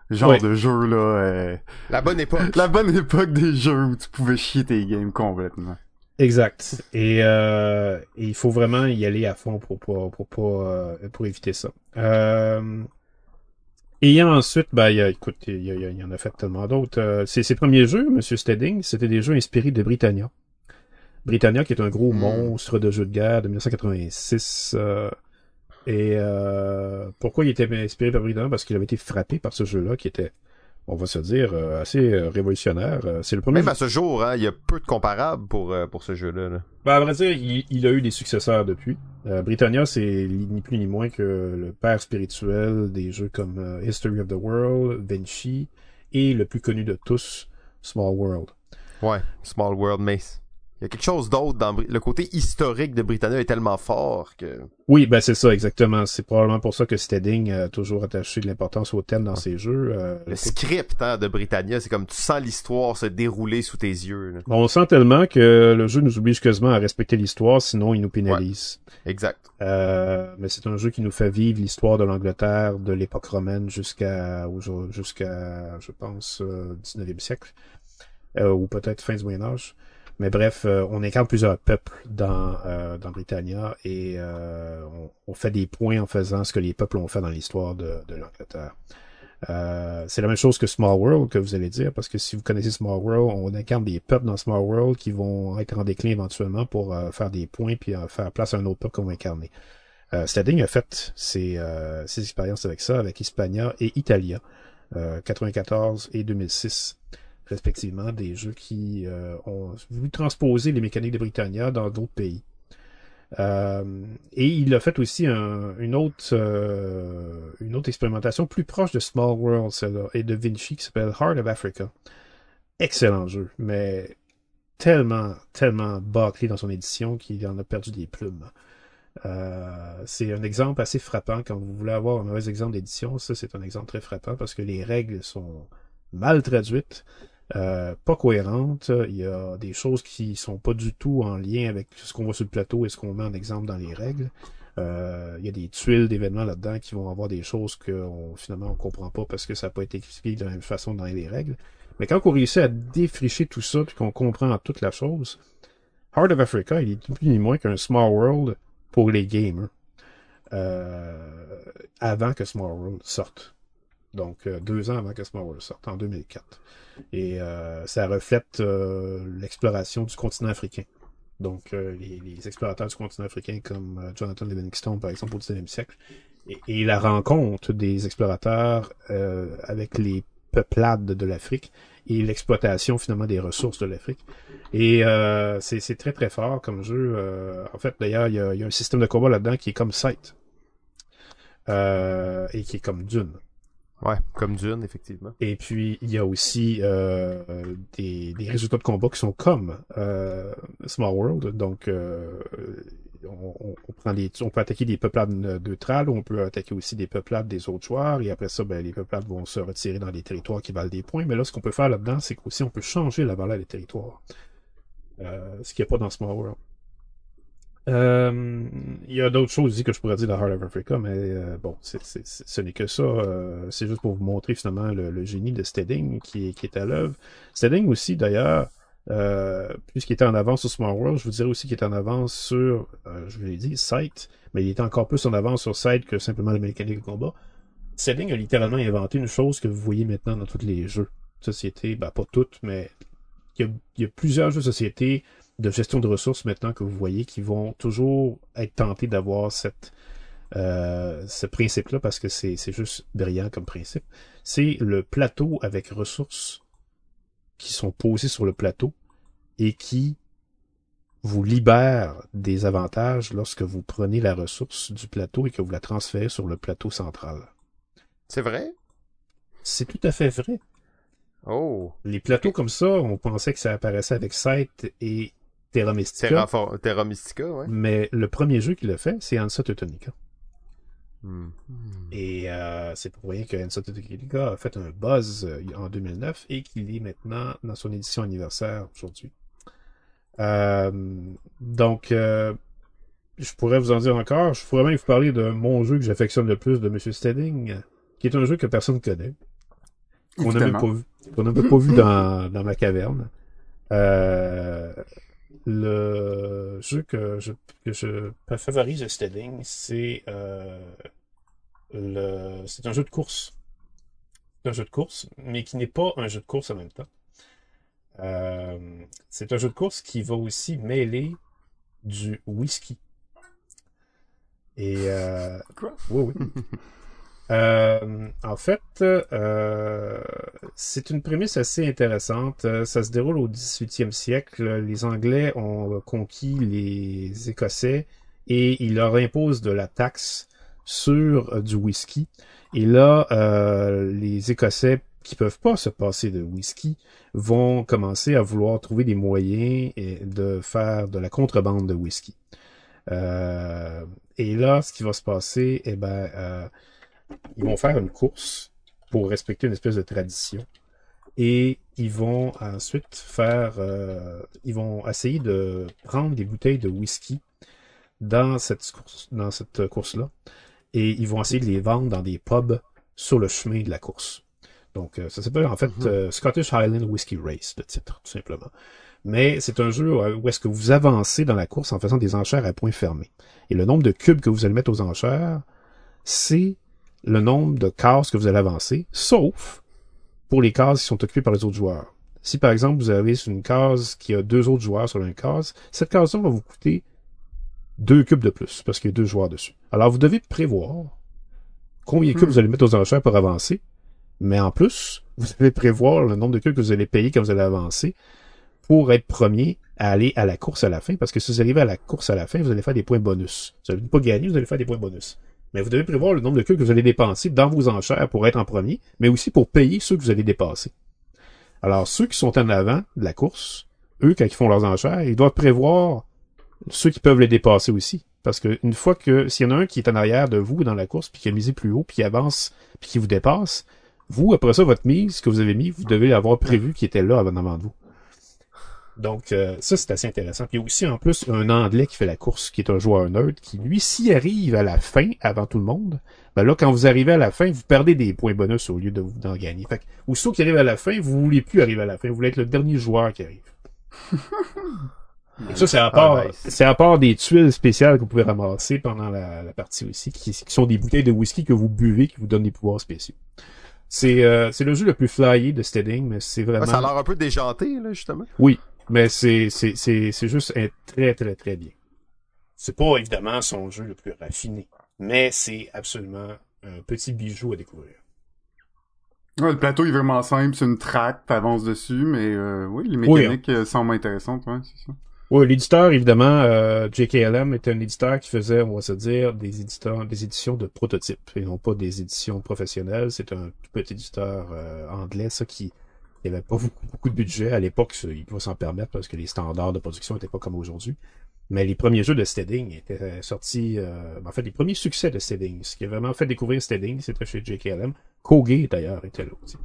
genre Ouais. de jeu là, euh, La bonne époque. la bonne époque des jeux où tu pouvais chier tes games complètement. Exact. Et, euh, et il faut vraiment y aller à fond pour pour pour pour, euh, pour éviter ça. Euh, ayant ensuite, ben, il y a, écoute, il y, a- il y en a fait tellement d'autres. Euh, ses, ses premiers jeux, Monsieur Stedding, c'était des jeux inspirés de Britannia. Britannia, qui est un gros Mm. monstre de jeu de guerre de 1986. euh, et euh, pourquoi il était inspiré par Britannia? Parce qu'il avait été frappé par ce jeu-là, qui était, on va se dire, euh, assez révolutionnaire. C'est le premier Même à ce jour, hein, il y a peu de comparables pour, pour ce jeu-là. là. Ben, à vrai dire, il, il a eu des successeurs depuis. Euh, Britannia, c'est ni plus ni moins que le père spirituel des jeux comme History of the World, Vinci, et le plus connu de tous, Small World. Ouais, Small World, mais il y a quelque chose d'autre dans le côté historique de Britannia est tellement fort que Oui, ben c'est ça, exactement. C'est probablement pour ça que Stedding a toujours attaché de l'importance au thème dans ses jeux. Euh, le script hein, de Britannia, c'est comme tu sens l'histoire se dérouler sous tes yeux. là. Bon, on sent tellement que le jeu nous oblige quasiment à respecter l'histoire, sinon il nous pénalise. Exact. Euh, mais c'est un jeu qui nous fait vivre l'histoire de l'Angleterre de l'époque romaine jusqu'à jusqu'à je pense euh, 19e siècle Euh, ou peut-être fin du Moyen Âge. Mais bref, euh, on incarne plusieurs peuples dans euh, dans Britannia et euh, on, on fait des points en faisant ce que les peuples ont fait dans l'histoire de, de l'Angleterre. Euh, c'est la même chose que Small World que vous allez dire, parce que si vous connaissez Small World, on incarne des peuples dans Small World qui vont être en déclin éventuellement pour faire des points puis faire place à un autre peuple qu'on va incarner. Euh, Stedding a fait ses, ses expériences avec ça, avec Hispania et Italia, euh, 94 et 2006, respectivement, des jeux qui euh, ont voulu transposer les mécaniques de Britannia dans d'autres pays. Euh, et il a fait aussi un- une autre euh, une autre expérimentation plus proche de Small World et de Vinci qui s'appelle Heart of Africa. Excellent jeu, mais tellement, tellement bâclé dans son édition qu'il en a perdu des plumes. C'est un exemple assez frappant quand vous voulez avoir un mauvais exemple d'édition. Ça, c'est un exemple très frappant parce que les règles sont mal traduites, euh, pas cohérentes. Il y a des choses qui sont pas du tout en lien avec ce qu'on voit sur le plateau et ce qu'on met en exemple dans les règles. Euh, il y a des tuiles d'événements là-dedans qui vont avoir des choses que on, finalement on comprend pas parce que ça n'a pas été expliqué de la même façon dans les règles. Mais quand on réussit à défricher tout ça puis qu'on comprend toute la chose, Heart of Africa, il est plus ni moins qu'un Small World pour les gamers. Euh, avant que Small World sorte. Donc, euh, deux ans avant que World sorte, en 2004. Et euh, ça reflète euh, l'exploration du continent africain. Donc, les, les explorateurs du continent africain comme Jonathan Livingstone, par exemple, au 19e siècle, et, et la rencontre des explorateurs avec les peuplades de l'Afrique et l'exploitation finalement des ressources de l'Afrique. Et euh, c'est très très fort comme jeu. Euh, en fait, d'ailleurs, il y y a un système de combat là-dedans qui est comme Sight euh, et qui est comme Dune. Ouais, comme Dune, effectivement. Et puis, il y a aussi euh, des, des résultats de combat qui sont comme euh, Small World. Donc, euh, on, on- prend des, on peut attaquer des peuplades neutrales, on peut attaquer aussi des peuplades des autres joueurs, et après ça, ben, les peuplades vont se retirer dans des territoires qui valent des points. Mais là, ce qu'on peut faire là-dedans, c'est qu'aussi on peut changer la valeur des territoires. Euh, ce qu'il n'y a pas dans Small World. Euh, il y a d'autres choses aussi que je pourrais dire dans Heart of Africa, mais euh, bon, ce n'est que ça. euh, c'est juste pour vous montrer finalement le, génie de Stedding qui est, à l'œuvre. Stedding aussi, d'ailleurs, puisqu'il était en avance sur Small World, je vous dirais aussi qu'il est en avance sur, je vous l'ai dit, Sight, mais il est encore plus en avance sur Sight que simplement la mécanique de combat. Stedding a littéralement inventé une chose que vous voyez maintenant dans tous les jeux de société, ben pas toutes, mais il y a, il y a plusieurs jeux de société de gestion de ressources maintenant que vous voyez qui vont toujours être tentés d'avoir cette euh, ce principe-là parce que c'est c'est juste brillant comme principe. C'est le plateau avec ressources qui sont posées sur le plateau et qui vous libèrent des avantages lorsque vous prenez la ressource du plateau et que vous la transférez sur le plateau central. C'est vrai? C'est tout à fait vrai. Oh. Les plateaux comme ça, on pensait que ça apparaissait avec Scythe et Terra Mystica. Terra, For- Terra Mystica, ouais. Mais le premier jeu qu'il a fait, c'est Ansa Teutonica. Hmm. Et euh, c'est pour rien que Ansa Teutonica a fait un buzz euh, en 2009 et qu'il est maintenant dans son édition anniversaire aujourd'hui. Euh, donc, euh, je pourrais vous en dire encore. Je pourrais même vous parler de mon jeu que j'affectionne le plus de Monsieur Stedding, qui est un jeu que personne connaît. qu'on n'a même pas vu, qu'on n'a même pas vu dans, dans ma caverne. Euh, le jeu que je, que je favorise c'est euh, le, c'est un jeu de course. C'est un jeu de course, mais qui n'est pas un jeu de course en même temps. Euh, c'est un jeu de course qui va aussi mêler du whisky. Et euh, Quoi? Oui, oui. Euh, en fait, euh, c'est une prémisse assez intéressante. Euh, Ça se déroule au 18e siècle. Les Anglais ont conquis les Écossais et ils leur imposent de la taxe sur du whisky. Et là, les Écossais qui peuvent pas se passer de whisky vont commencer à vouloir trouver des moyens de faire de la contrebande de whisky. Et là, ce qui va se passer, eh ben, ils vont faire une course pour respecter une espèce de tradition. Et ils vont ensuite faire, euh, ils vont essayer de prendre des bouteilles de whisky dans cette course, dans cette course-là, et ils vont essayer de les vendre dans des pubs sur le chemin de la course. Donc, euh, ça s'appelle en fait Mhm. euh, Scottish Highland Whisky Race, le titre, tout simplement. Mais c'est un jeu où est-ce que vous avancez dans la course en faisant des enchères à point fermé. Et le nombre de cubes que vous allez mettre aux enchères, c'est le nombre de cases que vous allez avancer, sauf pour les cases qui sont occupées par les autres joueurs. Si par exemple vous avez une case qui a deux autres joueurs sur une case, cette case-là va vous coûter deux cubes de plus, parce qu'il y a deux joueurs dessus. Alors vous devez prévoir combien de cubes Hmm. vous allez mettre aux enchères pour avancer, mais en plus, vous devez prévoir le nombre de cubes que vous allez payer quand vous allez avancer pour être premier à aller à la course à la fin, parce que si vous arrivez à la course à la fin, vous allez faire des points bonus. Vous allez pas gagner, vous allez faire des points bonus. Mais vous devez prévoir le nombre de cubes que vous allez dépenser dans vos enchères pour être en premier, mais aussi pour payer ceux que vous allez dépasser. Alors, ceux qui sont en avant de la course, eux, quand ils font leurs enchères, ils doivent prévoir ceux qui peuvent les dépasser aussi. Parce que une fois que, s'il y en a un qui est en arrière de vous dans la course, puis qui a misé plus haut, puis qui avance, puis qui vous dépasse, vous, après ça, votre mise que vous avez mis, vous devez l'avoir prévu qui était là avant avant de vous. Donc, euh, ça, c'est assez intéressant. Puis il y a aussi, en plus, un Anglais qui fait la course, qui est un joueur neutre, qui, lui, s'y arrive à la fin, avant tout le monde, ben là, quand vous arrivez à la fin, vous perdez des points bonus au lieu de vous d'en gagner. Fait que, aussitôt qu'il arrive à la fin, vous voulez plus arriver à la fin. Vous voulez être le dernier joueur qui arrive. Et ça, c'est à part, Ah, nice. c'est à part des tuiles spéciales que vous pouvez ramasser pendant la, la partie aussi, qui, qui sont des bouteilles de whisky que vous buvez, qui vous donnent des pouvoirs spéciaux. C'est, euh, c'est le jeu le plus flyé de Steading, mais c'est vraiment... Ouais, ça a l'air un peu déjanté, là, justement. Oui, mais c'est c'est c'est c'est juste un très très très bien. C'est pas évidemment son jeu le plus raffiné, mais c'est absolument un petit bijou à découvrir. Ouais, le plateau est vraiment simple, c'est une track, t'avances dessus, mais euh, oui, les Oui, mécaniques euh, semblent intéressantes, ouais, c'est ça. Oui, l'éditeur évidemment, euh, JKLM est un éditeur qui faisait, on va se dire, des éditeurs, des éditions de prototypes et non pas des éditions professionnelles. C'est un tout petit éditeur euh, anglais, ça qui il avait pas beaucoup, beaucoup de budget à l'époque, ça, il pouvait s'en permettre parce que les standards de production n'étaient pas comme aujourd'hui. Mais les premiers jeux de Steading étaient sortis, euh, en fait, les premiers succès de Steading, ce qui a vraiment fait découvrir Steading, c'était chez JKLM. Koge d'ailleurs était là aussi.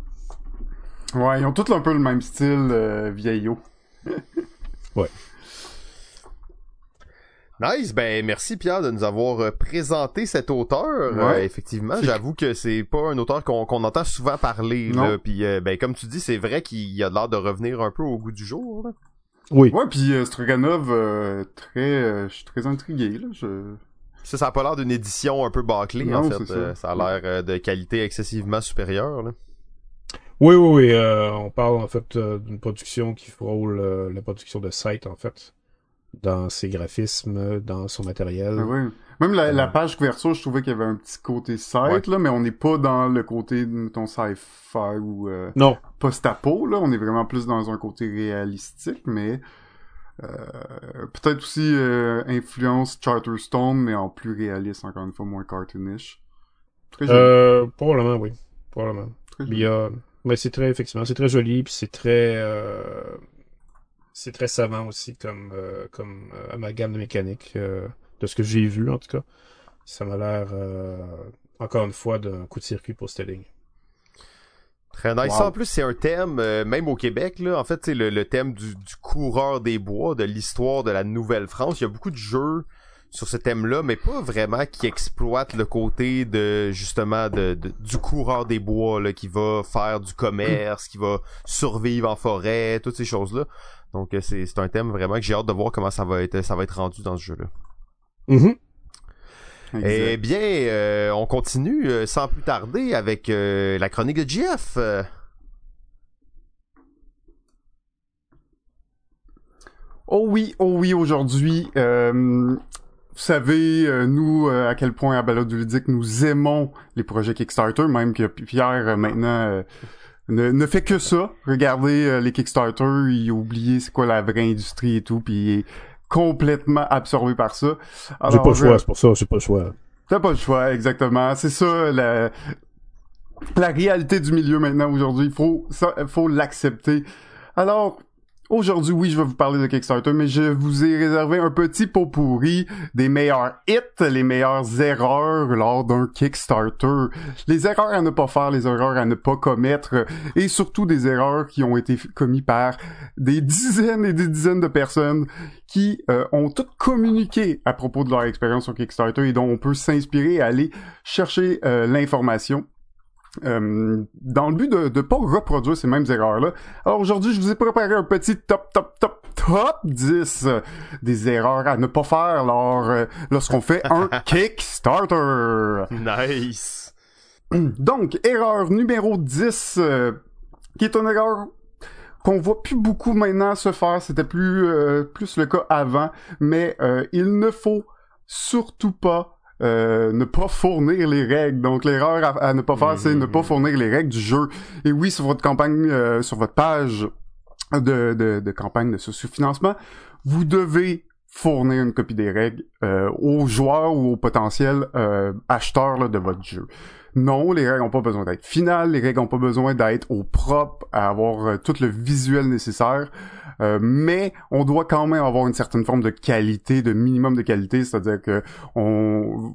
Ouais, ils ont tous un peu le même style euh, vieillot. Nice, ben merci Pierre de nous avoir euh, présenté cet auteur. Ouais. Euh, effectivement, C'est- j'avoue que c'est pas un auteur qu'on entend souvent parler. Non. Là. Puis euh, ben comme tu dis, c'est vrai qu'il a l'air de revenir un peu au goût du jour. Là. Oui. Ouais, puis euh, Stroganov, euh, très, euh, je suis très intrigué, là, je... Ça, ça a pas l'air d'une édition un peu bâclée Non, en fait. c'est ça. Ça a l'air euh, de qualité excessivement supérieure. Là. Oui, oui, oui. euh, on parle en fait euh, d'une production qui frôle euh, la production de Sight, en fait. Dans ses graphismes, dans son matériel. Ah ouais. Même la, la Ouais. page couverture, je trouvais qu'il y avait un petit côté site, là, mais on n'est pas dans le côté, mettons, sci-fi ou euh, Non, post-apo, là. On est vraiment plus dans un côté réalistique, mais euh, peut-être aussi euh, influence Charterstone, mais en plus réaliste, encore une fois, moins cartoonish. Très joli. euh, probablement, oui. Probablement. très Il joli. y a... Mais c'est très, effectivement, c'est très joli, puis c'est très... C'est très savant aussi comme, euh, comme euh, amalgame de mécanique, euh, de ce que j'ai vu, en tout cas. Ça m'a l'air, euh, encore une fois, d'un coup de circuit pour Stelling. Très nice. Wow. Ça, en plus, c'est un thème, euh, même au Québec, là, en fait, c'est le, le thème du, du coureur des bois, de l'histoire de la Nouvelle-France. Il y a beaucoup de jeux sur ce thème-là, mais pas vraiment qui exploite le côté de justement de, du coureur des bois là, qui va faire du commerce, qui va survivre en forêt, toutes ces choses-là. Donc euh, c'est, un thème vraiment que j'ai hâte de voir comment ça va être ça va être rendu dans ce jeu-là. Mm-hmm. Eh bien, euh, on continue euh, sans plus tarder avec la chronique de Jeff. Oh oui, oh oui, aujourd'hui, vous savez, nous, à quel point à Balade Ludique, nous aimons les projets Kickstarter, même que Pierre, maintenant, ne, ne, fait que ça. Regardez les Kickstarter, il a oublié c'est quoi la vraie industrie et tout, puis il est complètement absorbé par ça. J'ai pas le choix, c'est pour ça, j'ai pas le choix. T'as pas le choix, exactement. C'est ça, la, la réalité du milieu maintenant, aujourd'hui. Il faut, ça, faut l'accepter. Alors, Aujourd'hui, oui, je vais vous parler de Kickstarter, mais je vous ai réservé un petit pot pourri des meilleurs hits, les meilleures erreurs lors d'un Kickstarter. Les erreurs à ne pas faire, les erreurs à ne pas commettre, et surtout des erreurs qui ont été commises par des dizaines et des dizaines de personnes qui euh, ont toutes communiqué à propos de leur expérience sur Kickstarter et dont on peut s'inspirer et aller chercher euh, l'information. Euh, dans le but de ne pas reproduire ces mêmes erreurs-là. Alors aujourd'hui, je vous ai préparé un petit top, top, top, top 10 des erreurs à ne pas faire lors, euh, lorsqu'on fait un Kickstarter. Nice. Donc, erreur numéro 10, euh, qui est une erreur qu'on voit plus beaucoup maintenant se faire, c'était plus, plus le cas avant, mais il ne faut surtout pas euh, ne pas fournir les règles. Donc l'erreur à, ne pas faire, c'est ne pas mhm. fournir les règles du jeu. Et oui, sur votre campagne, euh, sur votre page de, de, de campagne de socio-financement, vous devez fournir une copie des règles euh, aux joueurs ou aux potentiels acheteurs de votre jeu. Non, les règles n'ont pas besoin d'être finales, les règles n'ont pas besoin d'être au propre, à avoir tout le visuel nécessaire. Euh, mais on doit quand même avoir une certaine forme de qualité, de minimum de qualité, c'est-à-dire que on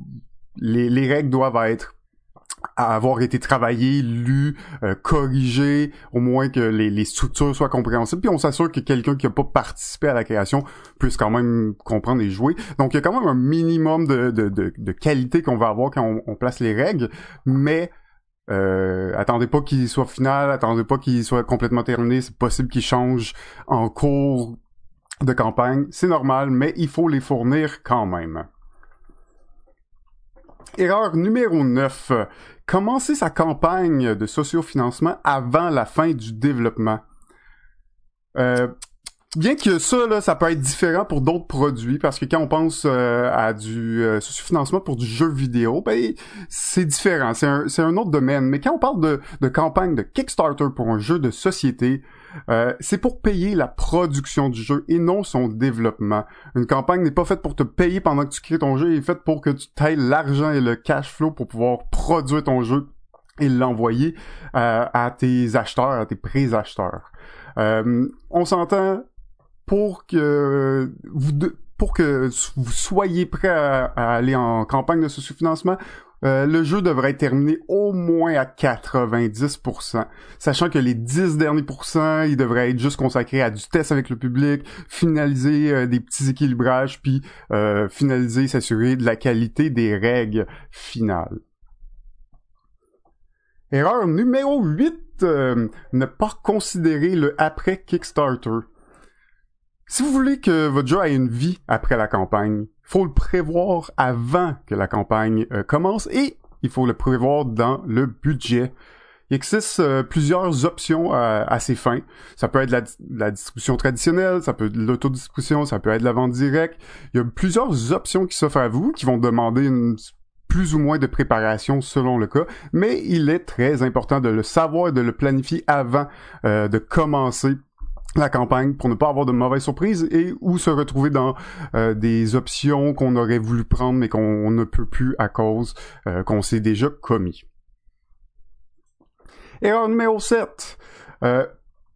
les, les règles doivent être avoir été travaillées, lues, euh, corrigées, au moins que les, les structures soient compréhensibles, puis on s'assure que quelqu'un qui n'a pas participé à la création puisse quand même comprendre et jouer. Donc il y a quand même un minimum de, de, de, de qualité qu'on va avoir quand on, on, place les règles, mais euh, attendez pas qu'il soit final, attendez pas qu'il soit complètement terminé, c'est possible qu'il change en cours de campagne, c'est normal, mais il faut les fournir quand même. Erreur numéro 9. Commencer sa campagne de sociofinancement avant la fin du développement. Euh, bien que ça, là, ça peut être différent pour d'autres produits, parce que quand on pense euh, à du euh, financement pour du jeu vidéo, ben c'est différent, c'est un, un autre domaine. Mais quand on parle de, de campagne de Kickstarter pour un jeu de société, euh, c'est pour payer la production du jeu et non son développement. Une campagne n'est pas faite pour te payer pendant que tu crées ton jeu, elle est faite pour que tu tailles l'argent et le cash flow pour pouvoir produire ton jeu et l'envoyer euh, à tes acheteurs, à tes pré-acheteurs. Euh, on s'entend, pour que vous pour que vous soyez prêt à, aller en campagne de sous-financement, euh, le jeu devrait être terminé au moins à 90%, sachant que les 10 derniers pourcents, ils devraient être juste consacrés à du test avec le public, finaliser euh, des petits équilibrages, puis euh, finaliser, s'assurer de la qualité des règles finales. Erreur numéro 8, ne pas considérer le après Kickstarter. Si vous voulez que votre jeu ait une vie après la campagne, faut le prévoir avant que la campagne euh, commence et il faut le prévoir dans le budget. Il existe euh, plusieurs options à, ces fins. Ça peut être la, distribution traditionnelle, ça peut être l'autodistribution, ça peut être la vente directe. Il y a plusieurs options qui s'offrent à vous, qui vont demander une plus ou moins de préparation selon le cas, mais il est très important de le savoir et de le planifier avant euh, de commencer la campagne pour ne pas avoir de mauvaises surprises et ou se retrouver dans euh, des options qu'on aurait voulu prendre mais qu'on ne peut plus à cause euh, qu'on s'est déjà commis. Erreur numéro 7. Euh,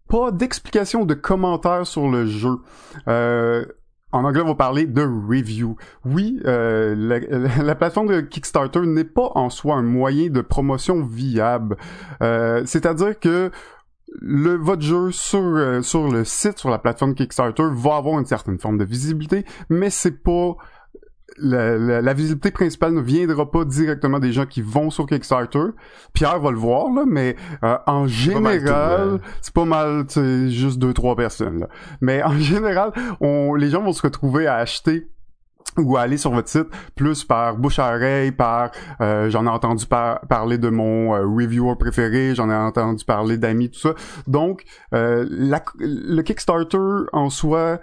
pas d'explication de commentaires sur le jeu. en anglais, on va parler de review. Oui, la, la, plateforme de Kickstarter n'est pas en soi un moyen de promotion viable. C'est-à-dire que le votre jeu sur euh, sur le site sur la plateforme Kickstarter va avoir une certaine forme de visibilité mais c'est pas la, la, la, visibilité principale ne viendra pas directement des gens qui vont sur Kickstarter. Pierre va le voir là, mais euh, en général, c'est pas mal, c'est juste deux trois personnes là. Mais en général, on, les gens vont se retrouver à acheter ou à aller sur votre site plus par bouche à oreille, par euh, j'en ai entendu parler de mon euh, reviewer préféré, j'en ai entendu parler d'amis, tout ça. Donc euh, le Kickstarter en soi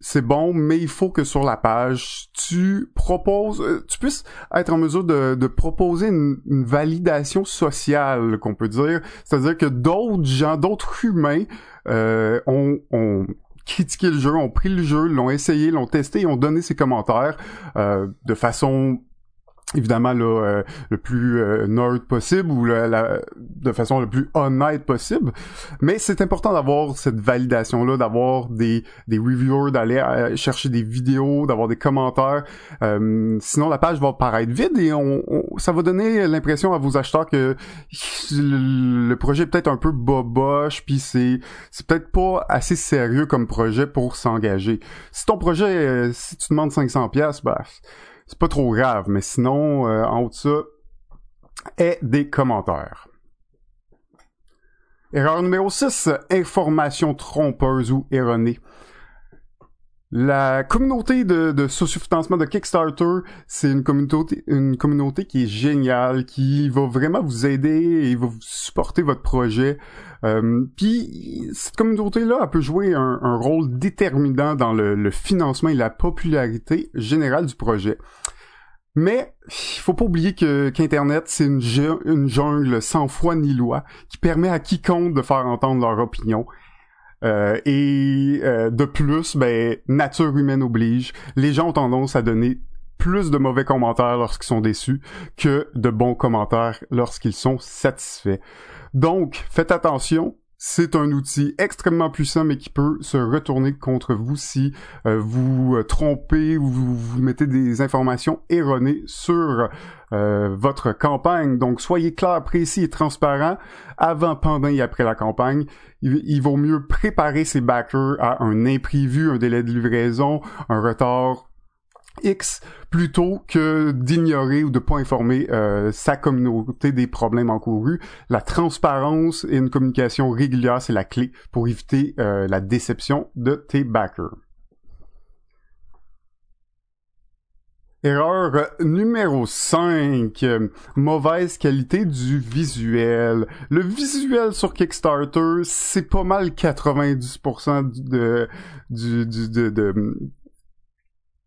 c'est bon, mais il faut que sur la page, tu proposes, tu puisses être en mesure de, de proposer une, validation sociale, qu'on peut dire. C'est-à-dire que d'autres gens, d'autres humains euh, ont, ont critiqué le jeu, ont pris le jeu, l'ont essayé, l'ont testé ont donné ses commentaires euh, de façon évidemment là, euh, le plus euh, nerd possible ou la, de façon le plus honnête possible. Mais c'est important d'avoir cette validation là d'avoir des des reviewers d'aller euh, chercher des vidéos d'avoir des commentaires. Sinon la page va paraître vide et on, ça va donner l'impression à vos acheteurs que le, projet est peut-être un peu boboche puis c'est c'est peut-être pas assez sérieux comme projet pour s'engager. Si ton projet si tu demandes 500 pièces bah c'est pas trop grave, mais sinon, euh, en haut de ça, est des commentaires. Erreur numéro 6, information trompeuse ou erronée. La communauté de, de sociofinancement de Kickstarter, c'est une communauté, une communauté qui est géniale, qui va vraiment vous aider et va vous supporter votre projet. Euh, Puis cette communauté-là, elle peut jouer un, rôle déterminant dans le, financement et la popularité générale du projet. Mais il faut pas oublier que qu'Internet, c'est une, une jungle sans foi ni loi qui permet à quiconque de faire entendre leur opinion. Euh, et euh, de plus, ben, nature humaine oblige. Les gens ont tendance à donner plus de mauvais commentaires lorsqu'ils sont déçus que de bons commentaires lorsqu'ils sont satisfaits. Donc, faites attention, c'est un outil extrêmement puissant, mais qui peut se retourner contre vous si euh, vous trompez ou vous, mettez des informations erronées sur euh, votre campagne. Donc, soyez clair, précis et transparent avant, pendant et après la campagne. il vaut mieux préparer ses backers à un imprévu, un délai de livraison, un retard X plutôt que d'ignorer ou de pas informer euh, sa communauté des problèmes encourus. La transparence et une communication régulière, c'est la clé pour éviter euh, la déception de tes backers. Erreur numéro 5, mauvaise qualité du visuel. Le visuel sur Kickstarter, c'est pas mal 90% de, du, du, de, de,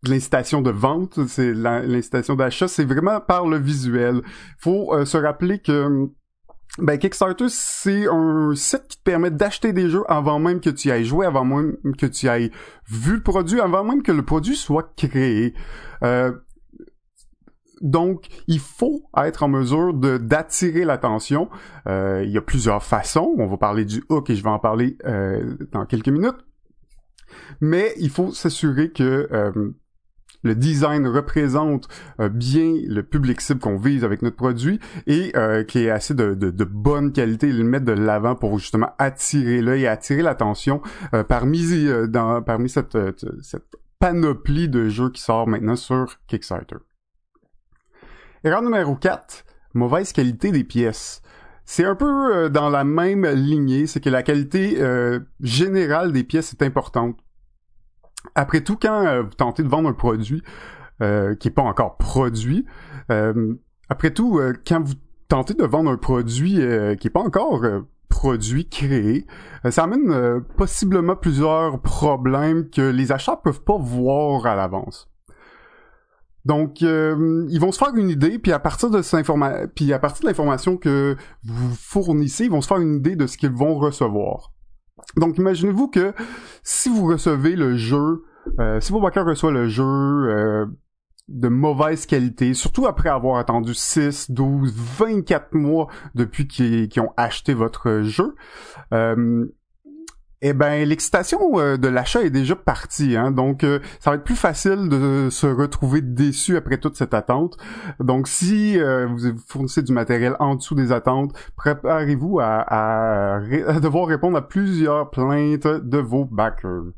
l'incitation de vente, c'est l'incitation d'achat, c'est vraiment par le visuel. Faut euh, se rappeler que ben Kickstarter c'est un site qui te permet d'acheter des jeux avant même que tu ailles joué, avant même que tu ailles vu le produit, avant même que le produit soit créé. Euh, donc, il faut être en mesure d'attirer l'attention. Euh, il y a plusieurs façons. On va parler du hook et je vais en parler dans quelques minutes. Mais il faut s'assurer que le design représente euh, bien le public cible qu'on vise avec notre produit et euh, qui est assez de, de, bonne qualité, le mettre de l'avant pour justement attirer l'œil et attirer l'attention euh, parmi dans parmi cette, cette panoplie de jeux qui sort maintenant sur Kickstarter. Erreur numéro 4, mauvaise qualité des pièces. C'est un peu dans la même lignée, c'est que la qualité générale des pièces est importante après tout, quand euh, vous tentez de vendre un produit euh, qui n'est pas encore produit, euh, après tout, quand vous tentez de vendre un produit qui n'est pas encore produit créé, ça amène possiblement plusieurs problèmes que les achats peuvent pas voir à l'avance. Donc, ils vont se faire une idée, puis à partir de cette information, puis à partir de l'information que vous fournissez, ils vont se faire une idée de ce qu'ils vont recevoir. Donc imaginez-vous que si vous recevez le jeu, euh, si vos backers reçoit le jeu euh, de mauvaise qualité, surtout après avoir attendu 6, 12, 24 mois depuis qu'ils ont acheté votre jeu, euh, eh ben l'excitation euh, de l'achat est déjà partie, hein, donc euh, ça va être plus facile de se retrouver déçu après toute cette attente. Donc si euh, vous fournissez du matériel en dessous des attentes, préparez-vous à, à, devoir répondre à plusieurs plaintes de vos backers.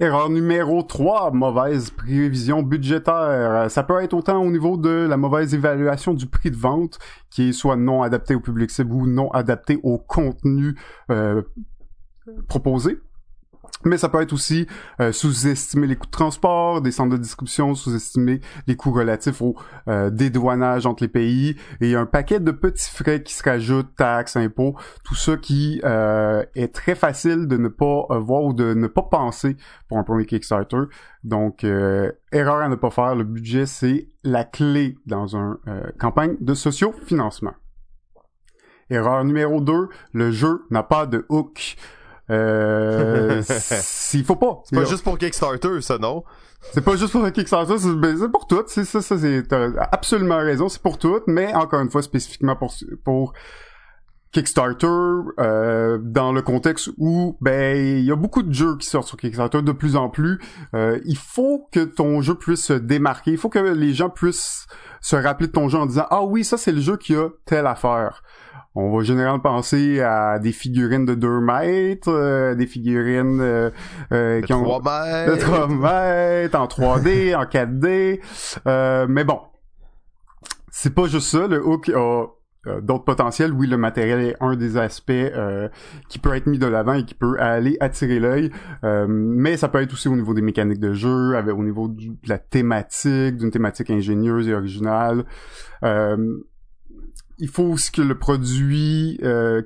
Erreur numéro 3, mauvaise prévision budgétaire. Ça peut être autant au niveau de la mauvaise évaluation du prix de vente, qui est soit non adapté au public cible ou non adapté au contenu euh, proposé. Mais ça peut être aussi euh, sous-estimer les coûts de transport, des centres de distribution, sous-estimer les coûts relatifs au euh, dédouanage entre les pays et un paquet de petits frais qui se rajoutent, taxes, impôts, tout ça qui euh, est très facile de ne pas voir ou de ne pas penser pour un premier Kickstarter. Donc, erreur à ne pas faire, le budget c'est la clé dans une campagne de socio-financement. Erreur numéro 2, le jeu n'a pas de hook. Euh, s'il faut pas. C'est pas juste pour Kickstarter, ça, non? C'est pas juste pour Kickstarter, c'est ben, pour tout. C'est ça, ça c'est absolument raison. C'est pour tout, mais encore une fois spécifiquement pour pour Kickstarter, euh, dans le contexte où ben il y a beaucoup de jeux qui sortent sur Kickstarter de plus en plus. Euh, il faut que ton jeu puisse se démarquer. Il faut que les gens puissent se rappeler de ton jeu en disant ah oui ça c'est le jeu qui a telle affaire on va généralement penser à des figurines de 2 mètres, euh, des figurines euh, euh, qui ont 3 mètres. de 3 mètres, en 3D, en 4D. mais bon, c'est pas juste ça. Le hook a d'autres potentiels. Oui, le matériel est un des aspects qui peut être mis de l'avant et qui peut aller attirer l'œil. mais ça peut être aussi au niveau des mécaniques de jeu, avec, au niveau de la thématique, d'une thématique ingénieuse et originale il faut que le produit euh,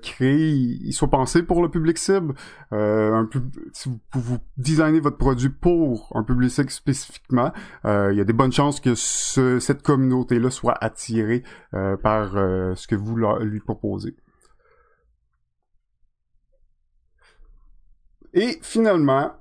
soit pensé pour le public cible. Euh, si vous, vous designez votre produit pour un public cible spécifiquement, euh, il y a des bonnes chances que cette communauté-là soit attirée euh, par ce que vous lui proposez. Et finalement,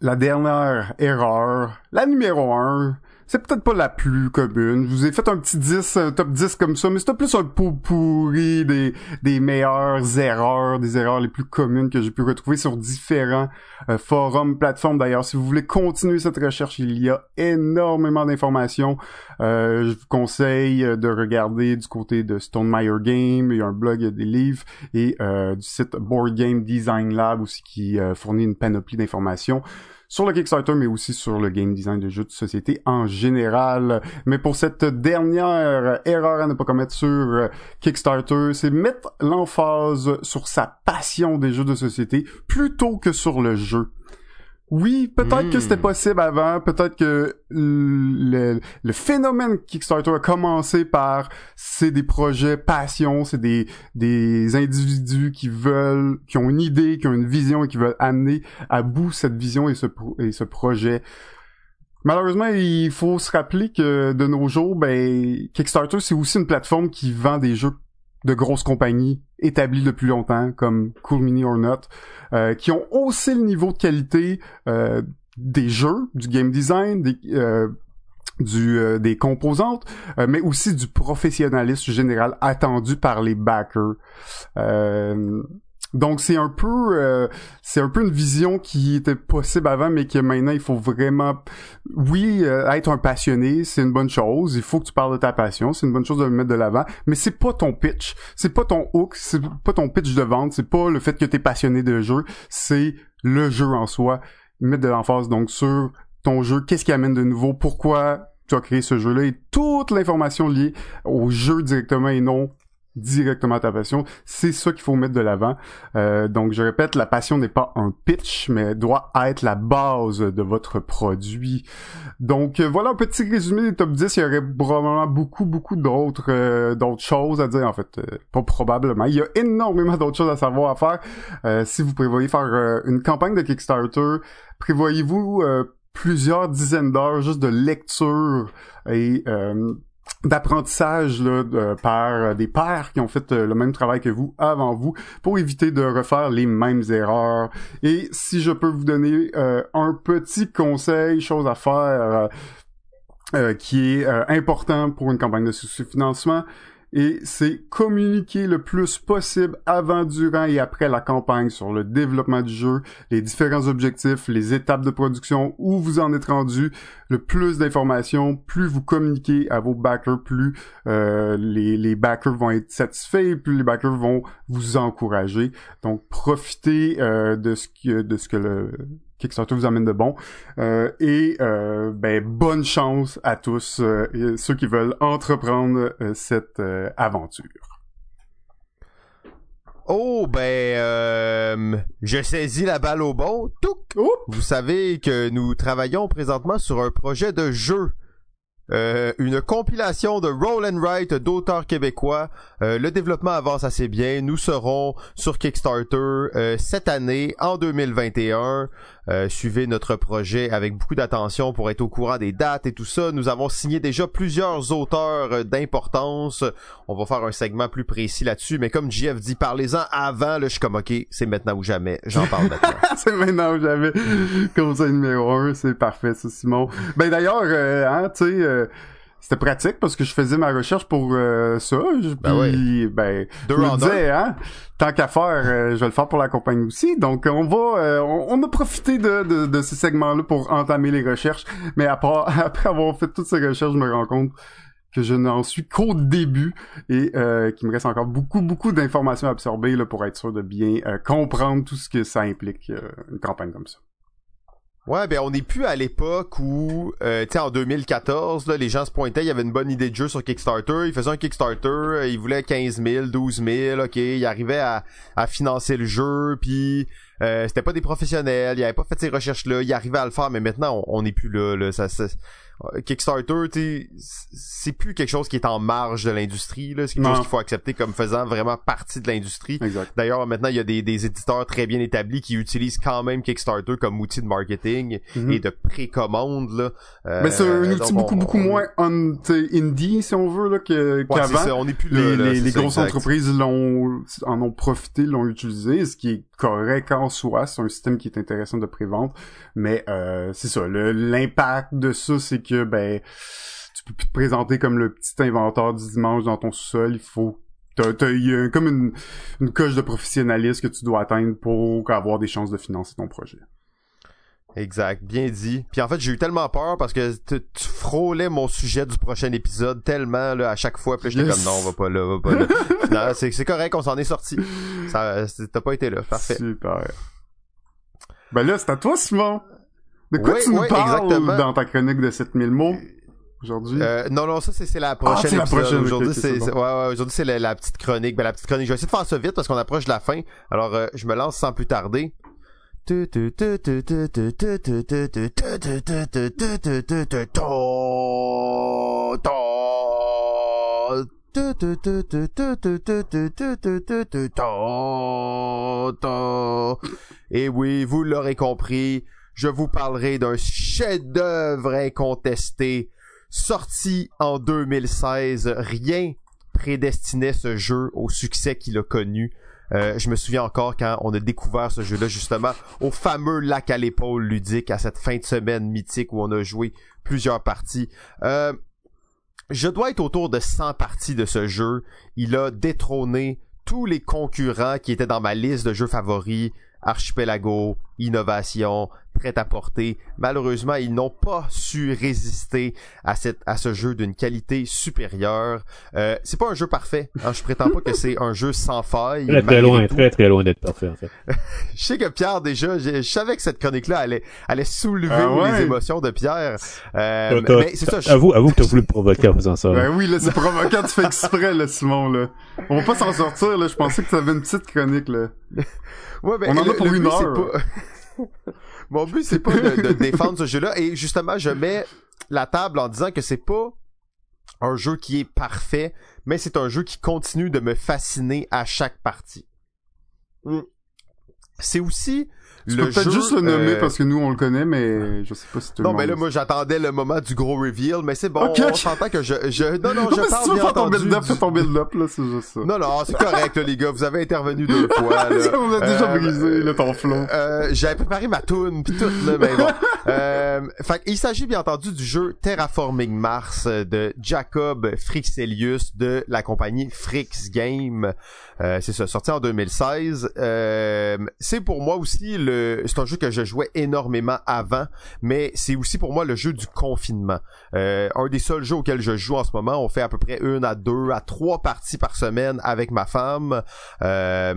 la dernière erreur, la numéro un, c'est peut-être pas la plus commune. Je vous ai fait un petit 10, un top 10 comme ça, mais c'était plus un pot pourri des, des meilleures erreurs, des erreurs les plus communes que j'ai pu retrouver sur différents euh, forums, plateformes. D'ailleurs, si vous voulez continuer cette recherche, il y a énormément d'informations. Euh, je vous conseille de regarder du côté de Stone Meyer Game, il y a un blog, il y a des livres, et euh, du site Board Game Design Lab aussi qui fournit une panoplie d'informations sur le Kickstarter, mais aussi sur le game design de jeux de société en général. Mais pour cette dernière erreur à ne pas commettre sur Kickstarter, c'est mettre l'emphase sur sa passion des jeux de société plutôt que sur le jeu. Oui, peut-être que c'était hmm. possible avant, peut-être que le, le, phénomène Kickstarter a commencé par c'est des projets passion, c'est des des individus qui veulent qui ont une idée, qui ont une vision et qui veulent amener à bout cette vision et ce et ce projet. Malheureusement, il faut se rappeler que de nos jours, ben Kickstarter c'est aussi une plateforme qui vend des jeux de grosses compagnies établies depuis longtemps, comme Cool Mini or Not, euh, qui ont haussé le niveau de qualité euh, des jeux, du game design, des, euh, du, des composantes, mais aussi du professionnalisme général attendu par les backers. Donc c'est un peu euh, c'est un peu une vision qui était possible avant mais que maintenant il faut vraiment oui euh, être un passionné, c'est une bonne chose, il faut que tu parles de ta passion, c'est une bonne chose de le mettre de l'avant, mais c'est pas ton pitch, c'est pas ton hook, c'est pas ton pitch de vente, c'est pas le fait que tu es passionné de jeu, c'est le jeu en soi, mettre de l'emphase donc sur ton jeu, qu'est-ce qui amène de nouveau, pourquoi tu as créé ce jeu-là? Et toute l'information liée au jeu directement et non directement à ta passion. C'est ça qu'il faut mettre de l'avant. Euh, donc, je répète, la passion n'est pas un pitch, mais doit être la base de votre produit. Donc, euh, voilà un petit résumé des top 10. Il y aurait probablement beaucoup, beaucoup d'autres euh, d'autres choses à dire, en fait. pas probablement. Il y a énormément d'autres choses à savoir à faire. si vous prévoyez faire une campagne de Kickstarter, prévoyez-vous plusieurs dizaines d'heures juste de lecture et d'apprentissage là, par des pairs qui ont fait euh, le même travail que vous avant vous pour éviter de refaire les mêmes erreurs. Et si je peux vous donner euh, un petit conseil, chose à faire euh, qui est important pour une campagne de sous-financement, et c'est communiquer le plus possible avant, durant et après la campagne sur le développement du jeu, les différents objectifs, les étapes de production, où vous en êtes rendu. Le plus d'informations, plus vous communiquez à vos backers, plus euh, les, les backers vont être satisfaits, plus les backers vont vous encourager. Donc profitez euh, de ce que de ce que le Kickstarter vous amène de bon. Euh, et euh, ben bonne chance à tous euh, ceux qui veulent entreprendre cette aventure. Oh ben je saisis la balle au bon. Touc. Vous savez que nous travaillons présentement sur un projet de jeu euh, une compilation de roll and write d'auteurs québécois. Euh, le développement avance assez bien. Nous serons sur Kickstarter euh, cette année, en 2021. Euh, suivez notre projet avec beaucoup d'attention pour être au courant des dates et tout ça. Nous avons signé déjà plusieurs auteurs euh, d'importance. On va faire un segment plus précis là-dessus, mais comme JF dit, parlez-en avant. Là, je suis comme ok, c'est maintenant ou jamais. J'en parle maintenant. c'est maintenant ou jamais. Comme ça, numéro un, c'est parfait, ça, Simon. Ben d'ailleurs, euh, hein, tu sais c'était pratique parce que je faisais ma recherche pour euh, ça. Ben puis, ben, je me disais, hein, tant qu'à faire, euh, je vais le faire pour la compagnie aussi. Donc, on va, euh, on, a profité de, de, de ces segments-là pour entamer les recherches. Mais après, après avoir fait toutes ces recherches, je me rends compte que je n'en suis qu'au début et qu'il me reste encore beaucoup, beaucoup d'informations à absorber là, pour être sûr de bien comprendre tout ce que ça implique, une campagne comme ça. Ouais, ben on n'est plus à l'époque où, euh, tu sais, en 2014, là, les gens se pointaient, il y avait une bonne idée de jeu sur Kickstarter, ils faisaient un Kickstarter, euh, ils voulaient 15 000, 12 000, ok, ils arrivaient à, à financer le jeu, puis euh, c'était pas des professionnels, ils avaient pas fait ces recherches-là, ils arrivaient à le faire, mais maintenant on n'est plus là, là. Ça, ça Kickstarter, c'est plus quelque chose qui est en marge de l'industrie, là. C'est quelque chose qu'il faut accepter comme faisant vraiment partie de l'industrie. D'ailleurs, maintenant, il y a des, des, éditeurs très bien établis qui utilisent quand même Kickstarter comme outil de marketing mhm. et de précommande, là. Euh, Mais c'est un outil beaucoup, beaucoup moins indie, si on veut, là, qu'avant. on est plus Les, les, grosses entreprises l'ont, en ont profité, l'ont utilisé, ce qui est correct en soi. C'est un système qui est intéressant de prévente. Mais, euh, c'est ça. L'impact de ça, c'est que ben tu peux plus te présenter comme le petit inventeur du dimanche dans ton sol, il faut t'as, t'as, comme une, une coche de professionnalisme que tu dois atteindre pour avoir des chances de financer ton projet. Exact, bien dit. Puis en fait, j'ai eu tellement peur parce que tu, frôlais mon sujet du prochain épisode tellement là à chaque fois. Puis j'étais comme non, on va pas là, va pas là. c'est, correct, on s'en est sorti. T'as pas été là, parfait. Super. Ben là, c'est à toi, Simon. De quoi tu nous parles dans ta chronique de 7000 mots aujourd'hui? Euh, non, non, ça c'est la prochaine. Ah, la prochaine. Aujourd'hui, c'est ouais, ouais, aujourd'hui c'est la, petite chronique. Ben la petite chronique. Je vais essayer de faire ça vite parce qu'on approche de la fin. Alors, euh, je me lance sans plus tarder. Et oui, vous l'aurez compris, je vous parlerai d'un chef-d'œuvre incontesté sorti en 2016. Rien prédestinait ce jeu au succès qu'il a connu. Euh, je me souviens encore quand on a découvert ce jeu-là justement au fameux lac à l'épaule ludique à cette fin de semaine mythique où on a joué plusieurs parties. Euh, je dois être autour de 100 parties de ce jeu. Il a détrôné tous les concurrents qui étaient dans ma liste de jeux favoris. Archipelago, Innovation, prêt à porter. Malheureusement, ils n'ont pas su résister à cette à ce jeu d'une qualité supérieure. Euh, c'est pas un jeu parfait. Hein, je prétends pas que c'est un jeu sans faille. Très très loin, très très loin d'être parfait en fait. je sais que Pierre déjà, je, savais que cette chronique-là allait allait soulever ah les émotions de Pierre. Euh, mais c'est ça. Je... Avoue, avoue que t'as voulu me provoquer en faisant ça. Ben oui, là c'est provoquant, tu fais exprès là, Simon là. On va pas s'en sortir là. Je pensais que t'avais une petite chronique là. Ouais, ben, On en a pour une heure. Mon but, c'est pas de, défendre ce jeu-là. Et justement, je mets la table en disant que c'est pas un jeu qui est parfait, mais c'est un jeu qui continue de me fasciner à chaque partie. Hmm. C'est aussi tu peux peut-être juste le nommer euh, parce que nous on le connaît, mais je sais pas si tu Non, mais là moi j'attendais le moment du gros reveal, mais c'est bon. On s'entend que je, je, non non, je parle si bien ton build-up, du... ton build-up là, c'est juste ça. Non non, c'est correct là, les gars, vous avez intervenu deux fois. Là. on a déjà euh, brisé là ton flow. Euh, j'avais préparé ma tune puis tout là, mais bon. euh, fait il s'agit bien entendu du jeu Terraforming Mars de Jacob Frixelius de la compagnie Frix Game. Euh, c'est ça, sorti en 2016. Euh, c'est pour moi aussi le c'est un jeu que je jouais énormément avant, mais c'est aussi pour moi le jeu du confinement. Euh, un des seuls jeux auxquels je joue en ce moment. On fait à peu près une à deux à trois parties par semaine avec ma femme. Euh,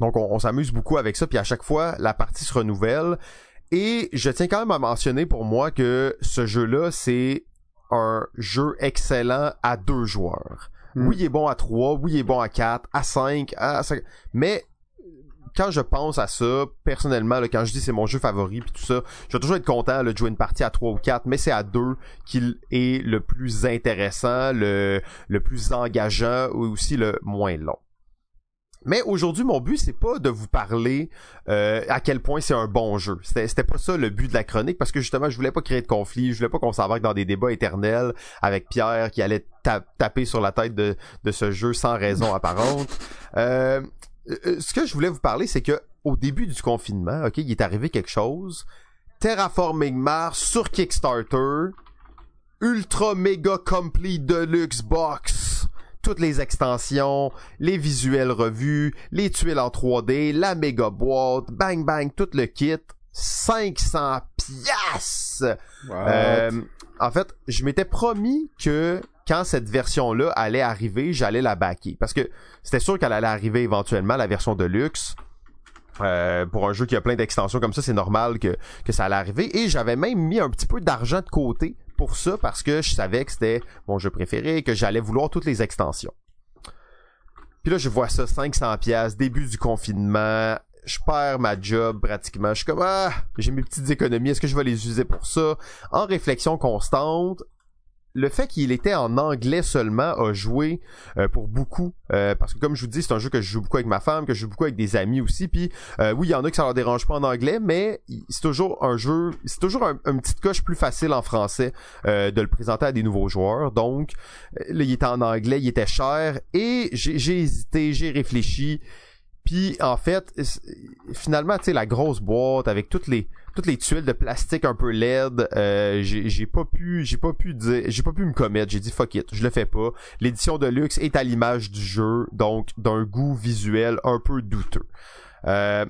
donc on, s'amuse beaucoup avec ça, puis à chaque fois la partie se renouvelle. Et je tiens quand même à mentionner pour moi que ce jeu-là, c'est un jeu excellent à deux joueurs. Mm. Oui, il est bon à trois, oui, il est bon à quatre, à cinq, à cinq. Mais quand je pense à ça, personnellement, quand je dis c'est mon jeu favori puis tout ça, je vais toujours être content de jouer une partie à trois ou quatre, mais c'est à deux qu'il est le plus intéressant, le, plus engageant ou aussi le moins long. Mais aujourd'hui, mon but, c'est pas de vous parler euh, à quel point c'est un bon jeu. C'était, pas ça le but de la chronique, parce que justement, je voulais pas créer de conflit, je voulais pas qu'on s'embarque dans des débats éternels avec Pierre qui allait ta- taper sur la tête de, de ce jeu sans raison apparente. Euh, euh, ce que je voulais vous parler, c'est que au début du confinement, ok, il est arrivé quelque chose. Terraforming Mars sur Kickstarter, Ultra Mega Complete Deluxe Box toutes les extensions, les visuels revus, les tuiles en 3D, la méga boîte, bang bang, tout le kit, 500 piastres. Euh, en fait, je m'étais promis que quand cette version-là allait arriver, j'allais la backer. Parce que c'était sûr qu'elle allait arriver éventuellement, la version de luxe. Euh, pour un jeu qui a plein d'extensions comme ça, c'est normal que, que ça allait arriver. Et j'avais même mis un petit peu d'argent de côté pour ça parce que je savais que c'était mon jeu préféré et que j'allais vouloir toutes les extensions. Puis là, je vois ça, 500 pièces début du confinement. Je perds ma job pratiquement. Je suis comme, ah, j'ai mes petites économies. Est-ce que je vais les user pour ça? En réflexion constante, le fait qu'il était en anglais seulement a joué euh, pour beaucoup euh, parce que comme je vous dis c'est un jeu que je joue beaucoup avec ma femme que je joue beaucoup avec des amis aussi puis euh, oui il y en a que ça leur dérange pas en anglais mais c'est toujours un jeu c'est toujours un, une petite coche plus facile en français euh, de le présenter à des nouveaux joueurs donc euh, là il était en anglais il était cher et j'ai j'ai hésité j'ai réfléchi puis en fait finalement tu sais la grosse boîte avec toutes les toutes les tuiles de plastique un peu LED, euh, j'ai pas pu, j'ai pas pu dire, j'ai pas pu me commettre. J'ai dit fuck it, je le fais pas. L'édition de luxe est à l'image du jeu, donc d'un goût visuel un peu douteux. Euh,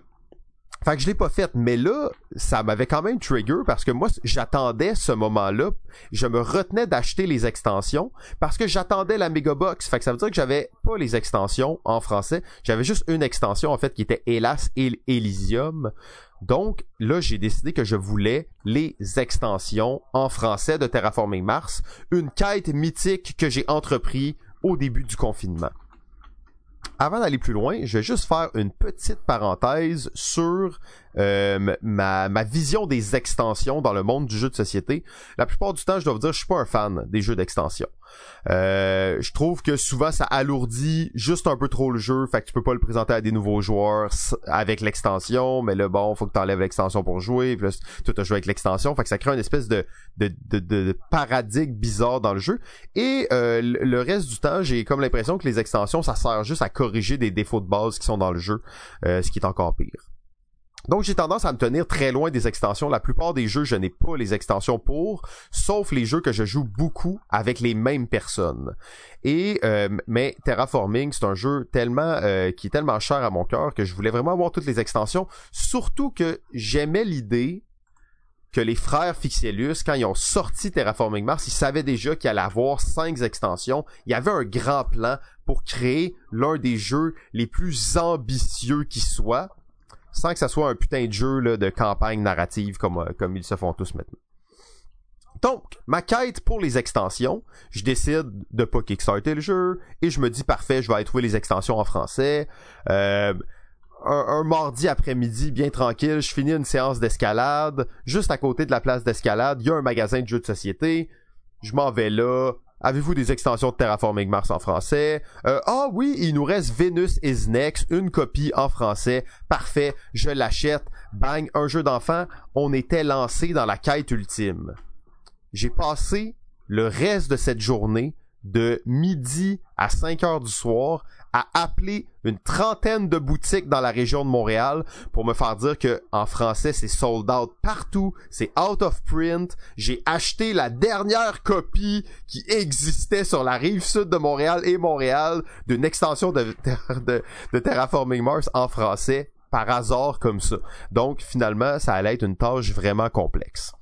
fait que je l'ai pas fait, mais là, ça m'avait quand même trigger parce que moi, j'attendais ce moment-là. Je me retenais d'acheter les extensions parce que j'attendais la Megabox. Fait que ça veut dire que j'avais pas les extensions en français. J'avais juste une extension, en fait, qui était Hélas et Elysium. Donc, là, j'ai décidé que je voulais les extensions en français de Terraforming Mars. Une quête mythique que j'ai entrepris au début du confinement. Avant d'aller plus loin, je vais juste faire une petite parenthèse sur euh, ma, vision des extensions dans le monde du jeu de société. La plupart du temps, je dois vous dire, je suis pas un fan des jeux d'extension. Euh, je trouve que souvent ça alourdit juste un peu trop le jeu, fait que tu peux pas le présenter à des nouveaux joueurs avec l'extension, mais là bon, faut que tu enlèves l'extension pour jouer, puis là, tout a joué avec l'extension, fait que ça crée une espèce de, paradigme bizarre dans le jeu. Et euh, le le reste du temps, j'ai comme l'impression que les extensions, ça sert juste à corriger des défauts de base qui sont dans le jeu, euh, ce qui est encore pire. Donc j'ai tendance à me tenir très loin des extensions. La plupart des jeux, je n'ai pas les extensions pour, sauf les jeux que je joue beaucoup avec les mêmes personnes. Et euh, mais Terraforming, c'est un jeu tellement euh, qui est tellement cher à mon cœur que je voulais vraiment avoir toutes les extensions. Surtout que j'aimais l'idée que les frères Fixielus, quand ils ont sorti Terraforming Mars, ils savaient déjà qu'il allait avoir cinq extensions. Il y avait un grand plan pour créer l'un des jeux les plus ambitieux qui soit, sans que ça soit un putain de jeu de campagne narrative comme, euh, comme ils se font tous maintenant. Donc, ma quête pour les extensions, je décide de pas kickstarter le jeu et je me dis parfait, je vais aller trouver les extensions en français. Euh, un, un mardi après-midi, bien tranquille, je finis une séance d'escalade. Juste à côté de la place d'escalade, il y a un magasin de jeux de société. Je m'en vais là. Avez-vous des extensions de Terraforming Mars en français? Euh, ah oui, il nous reste Venus is Next, une copie en français. Parfait, je l'achète. Bang, un jeu d'enfant. On était lancé dans la quête ultime. J'ai passé le reste de cette journée de midi à 5 heures du soir à appeler une trentaine de boutiques dans la région de Montréal pour me faire dire que en français c'est sold out partout, c'est out of print. J'ai acheté la dernière copie qui existait sur la rive sud de Montréal et Montréal d'une extension de, de, de Terraforming Mars en français par hasard comme ça. Donc finalement ça allait être une tâche vraiment complexe.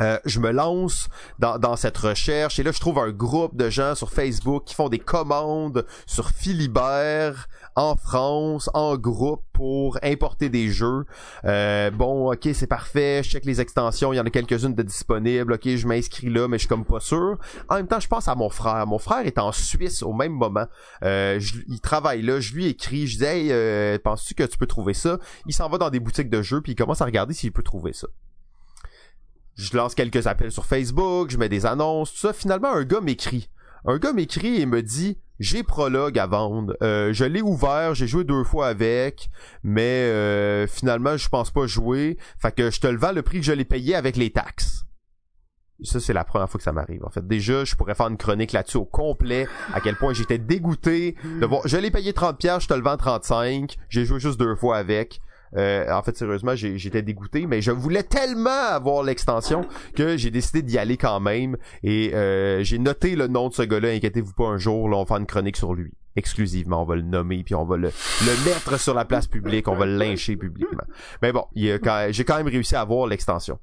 Euh, je me lance dans, cette recherche et là je trouve un groupe de gens sur Facebook qui font des commandes sur Philibert en France en groupe pour importer des jeux. Euh, bon, ok, c'est parfait. Je check les extensions. Il y en a quelques-unes de disponibles. Ok, je m'inscris là, mais je suis comme pas sûr. En même temps, je pense à mon frère. Mon frère est en Suisse au même moment. Euh, il travaille là. Je lui écris. Je dis, hey, penses-tu que tu peux trouver ça Il s'en va dans des boutiques de jeux puis il commence à regarder s'il peut trouver ça je lance quelques appels sur Facebook, je mets des annonces, tout ça. Finalement, un gars m'écrit. Un gars m'écrit et me dit j'ai Prologue à vendre. Euh, je l'ai ouvert, j'ai joué deux fois avec, mais euh, finalement je pense pas jouer. Fait que je te le vends le prix que je l'ai payé avec les taxes. Ça, c'est la première fois que ça m'arrive. En fait, déjà, je pourrais faire une chronique là-dessus au complet, à quel point j'étais dégoûté de voir. Je l'ai payé 30 je te le vends 35. J'ai joué juste deux fois avec. Euh, en fait, sérieusement, j'étais dégoûté, mais je voulais tellement avoir l'extension que j'ai décidé d'y aller quand même. Et euh, j'ai noté le nom de ce gars-là. Inquiétez-vous pas, un jour, là, on va faire une chronique sur lui. Exclusivement, on va le nommer, puis on va le, le mettre sur la place publique, on va le lyncher publiquement. Mais bon, j'ai quand même réussi à avoir l'extension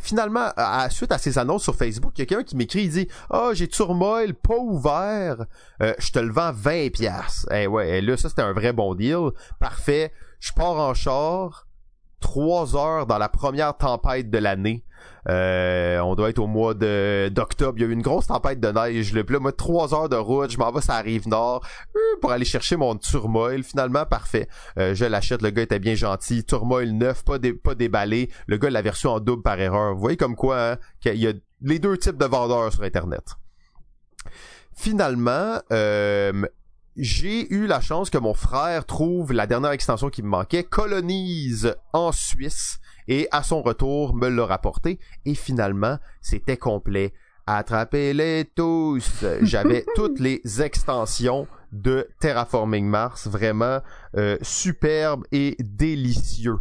finalement, à, suite à ces annonces sur Facebook, il y a quelqu'un qui m'écrit, il dit « Ah, oh, j'ai Turmoil pas ouvert, euh, je te le vends 20 pièces. Eh ouais, là, ça, c'était un vrai bon deal. Parfait je pars en char, trois heures dans la première tempête de l'année. Euh, on doit être au mois de d'octobre. Il y a eu une grosse tempête de neige. Le là, moi, trois heures de route. Je m'en vais ça arrive nord euh, pour aller chercher mon turmoil. Finalement, parfait. Euh, je l'achète. Le gars était bien gentil. Turmoil neuf, pas déballé. Le gars l'a reçu en double par erreur. Vous voyez comme quoi hein, qu'il y a les deux types de vendeurs sur Internet. Finalement, j'ai eu la chance que mon frère trouve la dernière extension qui me manquait, colonise en Suisse et à son retour me l'a rapporté et finalement c'était complet. Attrapez-les tous. J'avais toutes les extensions de Terraforming Mars, vraiment euh, superbe et délicieux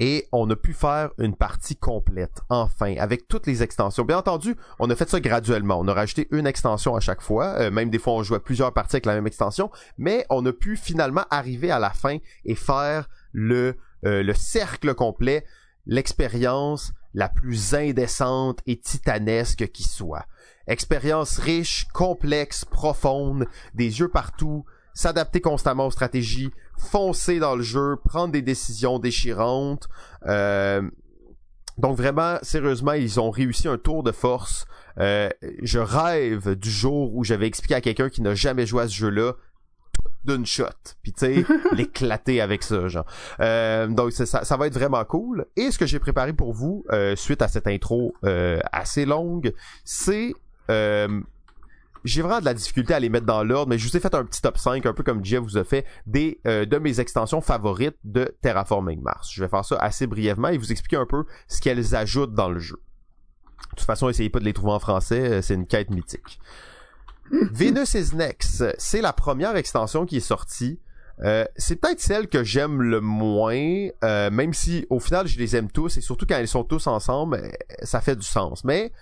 et on a pu faire une partie complète, enfin, avec toutes les extensions. Bien entendu, on a fait ça graduellement. On a rajouté une extension à chaque fois, euh, même des fois on jouait plusieurs parties avec la même extension, mais on a pu finalement arriver à la fin et faire le, euh, le cercle complet, l'expérience la plus indécente et titanesque qui soit. Expérience riche, complexe, profonde, des yeux partout, s'adapter constamment aux stratégies, foncer dans le jeu, prendre des décisions déchirantes. Euh, donc vraiment, sérieusement, ils ont réussi un tour de force. Euh, je rêve du jour où j'avais expliqué à quelqu'un qui n'a jamais joué à ce jeu-là d'une shot puis tu sais l'éclater avec ça genre euh, donc ça, ça va être vraiment cool et ce que j'ai préparé pour vous suite à cette intro assez longue c'est j'ai vraiment de la difficulté à les mettre dans l'ordre, mais je vous ai fait un petit top 5, un peu comme Jeff vous a fait, des euh, de mes extensions favorites de Terraforming Mars. Je vais faire ça assez brièvement et vous expliquer un peu ce qu'elles ajoutent dans le jeu. De toute façon, essayez pas de les trouver en français, euh, c'est une quête mythique. Venus is Next, c'est la première extension qui est sortie. Euh, c'est peut-être celle que j'aime le moins, même si au final je les aime tous et surtout quand ils sont tous ensemble, ça fait du sens. Mais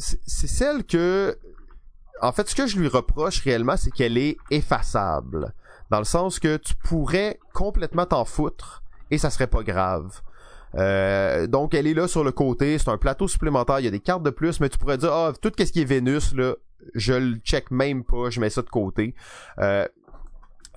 c'est celle que en fait ce que je lui reproche réellement c'est qu'elle est effaçable. Dans le sens que tu pourrais complètement t'en foutre et ça serait pas grave. Euh, donc elle est là sur le côté c'est un plateau supplémentaire il y a des cartes de plus mais tu pourrais dire ah tout ce qui est Vénus là je le check même pas je mets ça de côté. Euh,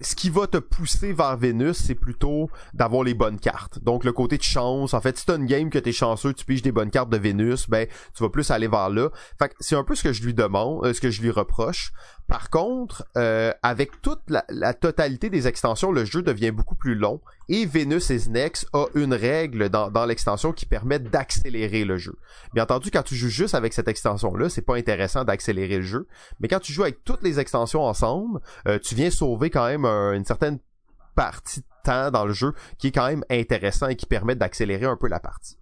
ce qui va te pousser vers Vénus, c'est plutôt d'avoir les bonnes cartes. Donc le côté de chance, en fait, si t'as une game que t'es chanceux, tu piges des bonnes cartes de Vénus, ben tu vas plus aller vers là. Fait que c'est un peu ce que je lui demande, euh, ce que je lui reproche. Par contre, euh, avec toute la, totalité des extensions, le jeu devient beaucoup plus long et Venus is Next a une règle dans, l'extension qui permet d'accélérer le jeu. Bien entendu, quand tu joues juste avec cette extension-là, c'est pas intéressant d'accélérer le jeu, mais quand tu joues avec toutes les extensions ensemble, euh, tu viens sauver quand même une certaine partie de temps dans le jeu qui est quand même intéressant et qui permet d'accélérer un peu la partie.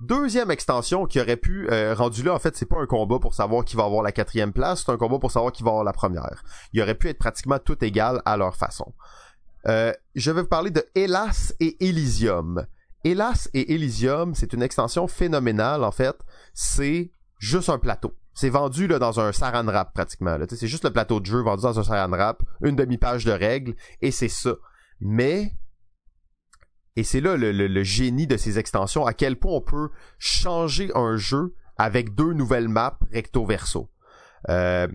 Deuxième extension qui aurait pu euh, rendu là en fait c'est pas un combat pour savoir qui va avoir la quatrième place, c'est un combat pour savoir qui va avoir la première. Il aurait pu être pratiquement tout égal à leur façon. Euh, je vais vous parler de Hélas et Elysium. Hélas et Elysium, c'est une extension phénoménale en fait. C'est juste un plateau. C'est vendu là, dans un saran wrap pratiquement. C'est juste le plateau de jeu vendu dans un saran wrap, une demi-page de règles, et c'est ça. Mais Et c'est là le, le- le génie de ces extensions, à quel point on peut changer un jeu avec deux nouvelles maps recto verso. Euh,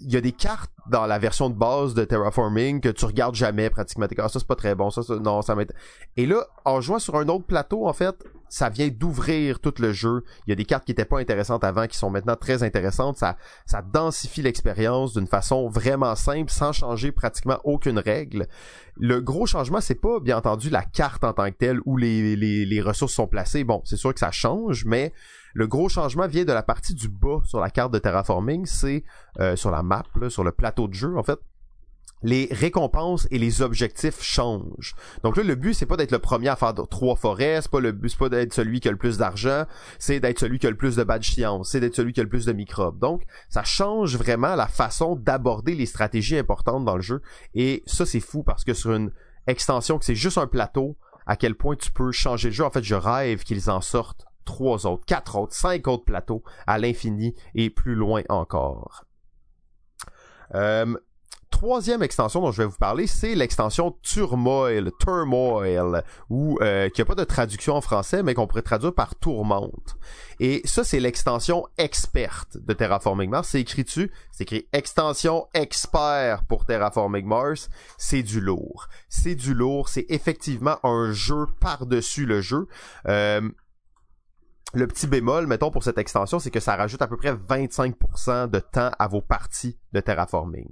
il y a des cartes dans la version de base de Terraforming que tu regardes jamais pratiquement. Ah, ça c'est pas très bon, ça, ça non, ça m'intéresse. Et là, en jouant sur un autre plateau, en fait, ça vient d'ouvrir tout le jeu. Il y a des cartes qui étaient pas intéressantes avant, qui sont maintenant très intéressantes. Ça, ça densifie l'expérience d'une façon vraiment simple, sans changer pratiquement aucune règle. Le gros changement, c'est pas, bien entendu, la carte en tant que telle où les, ressources sont placées. Bon, c'est sûr que ça change, mais le gros changement vient de la partie du bas sur la carte de terraforming, c'est euh, sur la map, sur le plateau de jeu en fait. Les récompenses et les objectifs changent. Donc là, le but, c'est pas d'être le premier à faire trois forêts, c'est pas le but, c'est pas d'être celui qui a le plus d'argent, c'est d'être celui qui a le plus de badge science, c'est d'être celui qui a le plus de microbes. Donc, ça change vraiment la façon d'aborder les stratégies importantes dans le jeu. Et ça, c'est fou parce que sur une extension que c'est juste un plateau, à quel point tu peux changer le jeu. En fait, je rêve qu'ils en sortent trois autres, quatre autres, cinq autres plateaux à l'infini et plus loin encore. Euh, troisième extension dont je vais vous parler, c'est l'extension Turmoil, Turmoil, ou euh, qui a pas de traduction en français, mais qu'on pourrait traduire par tourmente. Et ça, c'est l'extension experte de Terraforming Mars. C'est écrit dessus, c'est écrit extension expert pour Terraforming Mars. C'est du lourd. C'est du lourd. C'est effectivement un jeu par-dessus le jeu. Euh, le petit bémol, mettons, pour cette extension, c'est que ça rajoute à peu près 25% de temps à vos parties de terraforming.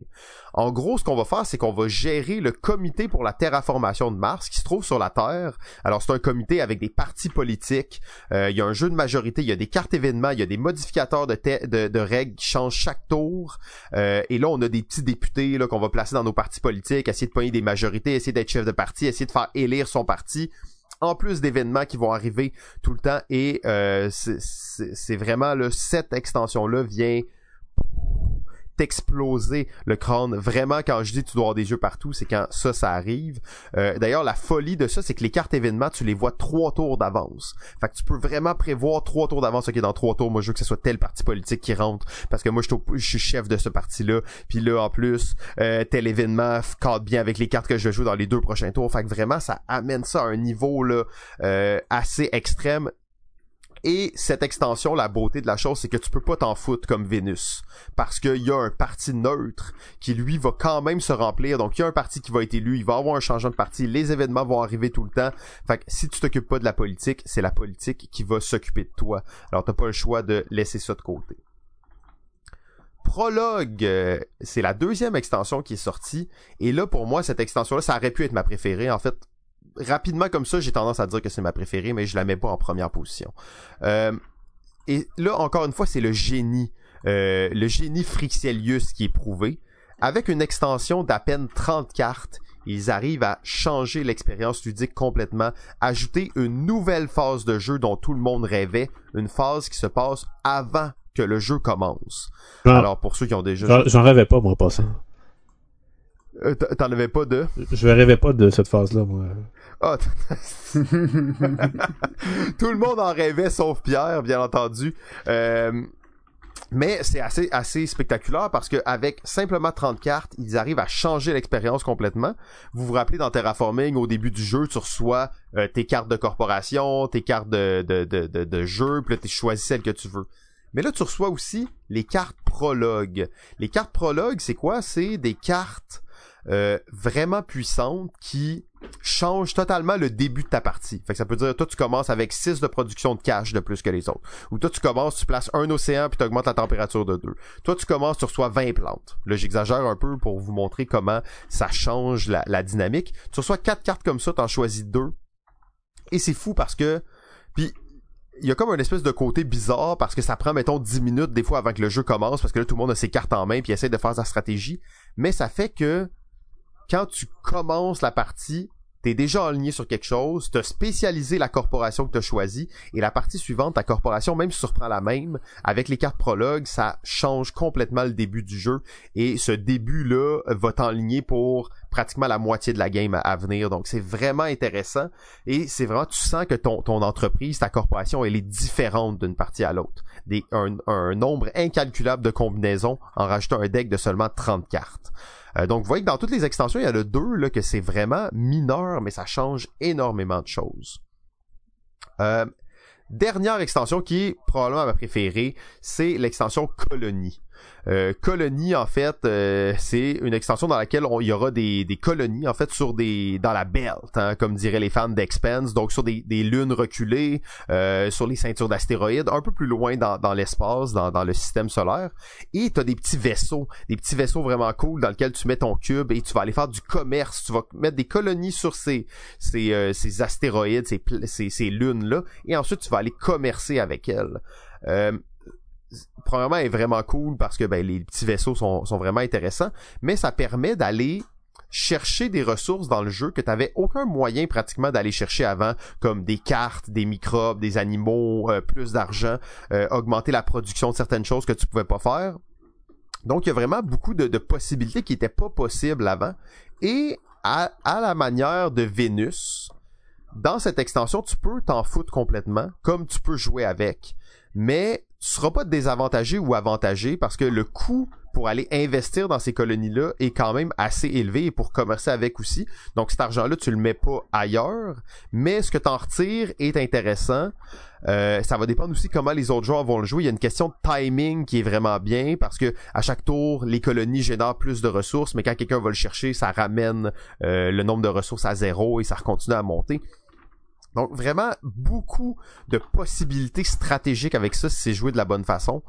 En gros, ce qu'on va faire, c'est qu'on va gérer le comité pour la terraformation de Mars qui se trouve sur la Terre. Alors, c'est un comité avec des partis politiques. Euh, il y a un jeu de majorité, il y a des cartes événements, il y a des modificateurs de, règles qui changent chaque tour. Euh, et là, on a des petits députés qu'on va placer dans nos partis politiques, essayer de pogner des majorités, essayer d'être chef de parti, essayer de faire élire son parti en plus d'événements qui vont arriver tout le temps et euh, c'est- vraiment cette extension là vient t'exploser le crâne. Vraiment, quand je dis tu dois avoir des jeux partout, c'est quand ça, ça arrive. Euh, D'ailleurs, la folie de ça, c'est que les cartes événements, tu les vois trois tours d'avance. Fait que tu peux vraiment prévoir trois tours d'avance. Ok, dans trois tours, moi, je veux que ce soit tel parti politique qui rentre. Parce que moi, je suis chef de ce parti-là. Puis là, en plus, euh, tel événement cadre bien avec les cartes que je vais jouer dans les deux prochains tours. Fait que vraiment, ça amène ça à un niveau là euh, assez extrême. Et cette extension, la beauté de la chose, c'est que tu peux pas t'en foutre comme Vénus. Parce qu'il y a un parti neutre qui, lui, va quand même se remplir. Donc, il y a un parti qui va être élu, il va avoir un changement de parti, les événements vont arriver tout le temps. Fait que si tu t'occupes pas de la politique, c'est la politique qui va s'occuper de toi. Alors, t'as pas le choix de laisser ça de côté. Prologue, euh, c'est la deuxième extension qui est sortie. Et là, pour moi, cette extension-là, ça aurait pu être ma préférée. En fait, rapidement comme ça, j'ai tendance à dire que c'est ma préférée, mais je la mets pas en première position. Euh, et là, encore une fois, c'est le génie, euh, le génie Frixelius qui est prouvé. Avec une extension d'à peine 30 cartes, ils arrivent à changer l'expérience ludique complètement, ajouter une nouvelle phase de jeu dont tout le monde rêvait, une phase qui se passe avant que le jeu commence. Genre, Alors pour ceux qui ont déjà j'en- rêvais pas, moi, passant. Euh, t'en avais pas de? Je rêvais pas de cette phase-là, moi. Ah, tout le monde en rêvait sauf Pierre, bien entendu. Euh, mais c'est assez assez spectaculaire parce que avec simplement 30 cartes, ils arrivent à changer l'expérience complètement. Vous vous rappelez dans Terraforming au début du jeu, tu reçois euh, tes cartes de corporation, tes cartes de de de de, de jeu, puis là tu choisis celle que tu veux. Mais là tu reçois aussi les cartes prologue. Les cartes prologue, c'est quoi? C'est des cartes euh, vraiment puissantes qui change totalement le début de ta partie. Fait que ça peut dire, toi, tu commences avec 6 de production de cash de plus que les autres. Ou toi, tu commences, tu places un océan puis tu augmentes la température de 2. Toi, tu commences, tu reçois 20 plantes. Là, j'exagère un peu pour vous montrer comment ça change la, la dynamique. Tu reçois 4 cartes comme ça, t'en choisis 2. Et c'est fou parce que... Puis, il y a comme un espèce de côté bizarre parce que ça prend, mettons, 10 minutes des fois avant que le jeu commence parce que là, tout le monde a ses cartes en main puis essaie de faire sa stratégie. Mais ça fait que quand tu commences la partie, t'es déjà aligné sur quelque chose, t'as spécialisé la corporation que t'as choisie, et la partie suivante, ta corporation, même si tu reprends la même, avec les cartes prologues, ça change complètement le début du jeu, et ce début-là va t'enligner pour pratiquement la moitié de la game à, venir, donc c'est vraiment intéressant, et c'est vraiment, tu sens que ton, entreprise, ta corporation, elle est différente d'une partie à l'autre. Un nombre incalculable de combinaisons en rajoutant un deck de seulement 30 cartes. Euh, donc, vous voyez que dans toutes les extensions, il y a deux là, que c'est vraiment mineur, mais ça change énormément de choses. Euh, dernière extension qui est probablement ma préférée, c'est l'extension Colonie. Euh, colonie en fait euh, c'est une extension dans laquelle il y aura des, colonies en fait sur des dans la belt hein, comme diraient les fans d'Expense donc sur des, lunes reculées euh, sur les ceintures d'astéroïdes un peu plus loin dans, l'espace dans, le système solaire. Et tu des petits vaisseaux des petits vaisseaux vraiment cool dans lesquels tu mets ton cube et tu vas aller faire du commerce. Tu vas mettre des colonies sur ces ces, euh, astéroïdes ces, ces, ces lunes là et ensuite tu vas aller commercer avec elles premièrement, est vraiment cool parce que ben, les petits vaisseaux sont, sont vraiment intéressants, mais ça permet d'aller chercher des ressources dans le jeu que tu n'avais aucun moyen pratiquement d'aller chercher avant, comme des cartes, des microbes, des animaux, euh, plus d'argent, euh, augmenter la production de certaines choses que tu pouvais pas faire. Donc il y a vraiment beaucoup de, de possibilités qui n'étaient pas possibles avant. Et à, à la manière de Vénus, dans cette extension, tu peux t'en foutre complètement, comme tu peux jouer avec. Mais tu seras pas désavantagé ou avantagé parce que le coût pour aller investir dans ces colonies-là est quand même assez élevé et pour commercer avec aussi. Donc cet argent-là, tu le mets pas ailleurs, mais ce que tu en retires est intéressant. Euh, ça va dépendre aussi comment les autres joueurs vont le jouer. Il y a une question de timing qui est vraiment bien parce que à chaque tour, les colonies génèrent plus de ressources, mais quand quelqu'un va le chercher, ça ramène euh, le nombre de ressources à zéro et ça continue à monter. Donc vraiment beaucoup de possibilités stratégiques avec ça si c'est joué de la bonne façon.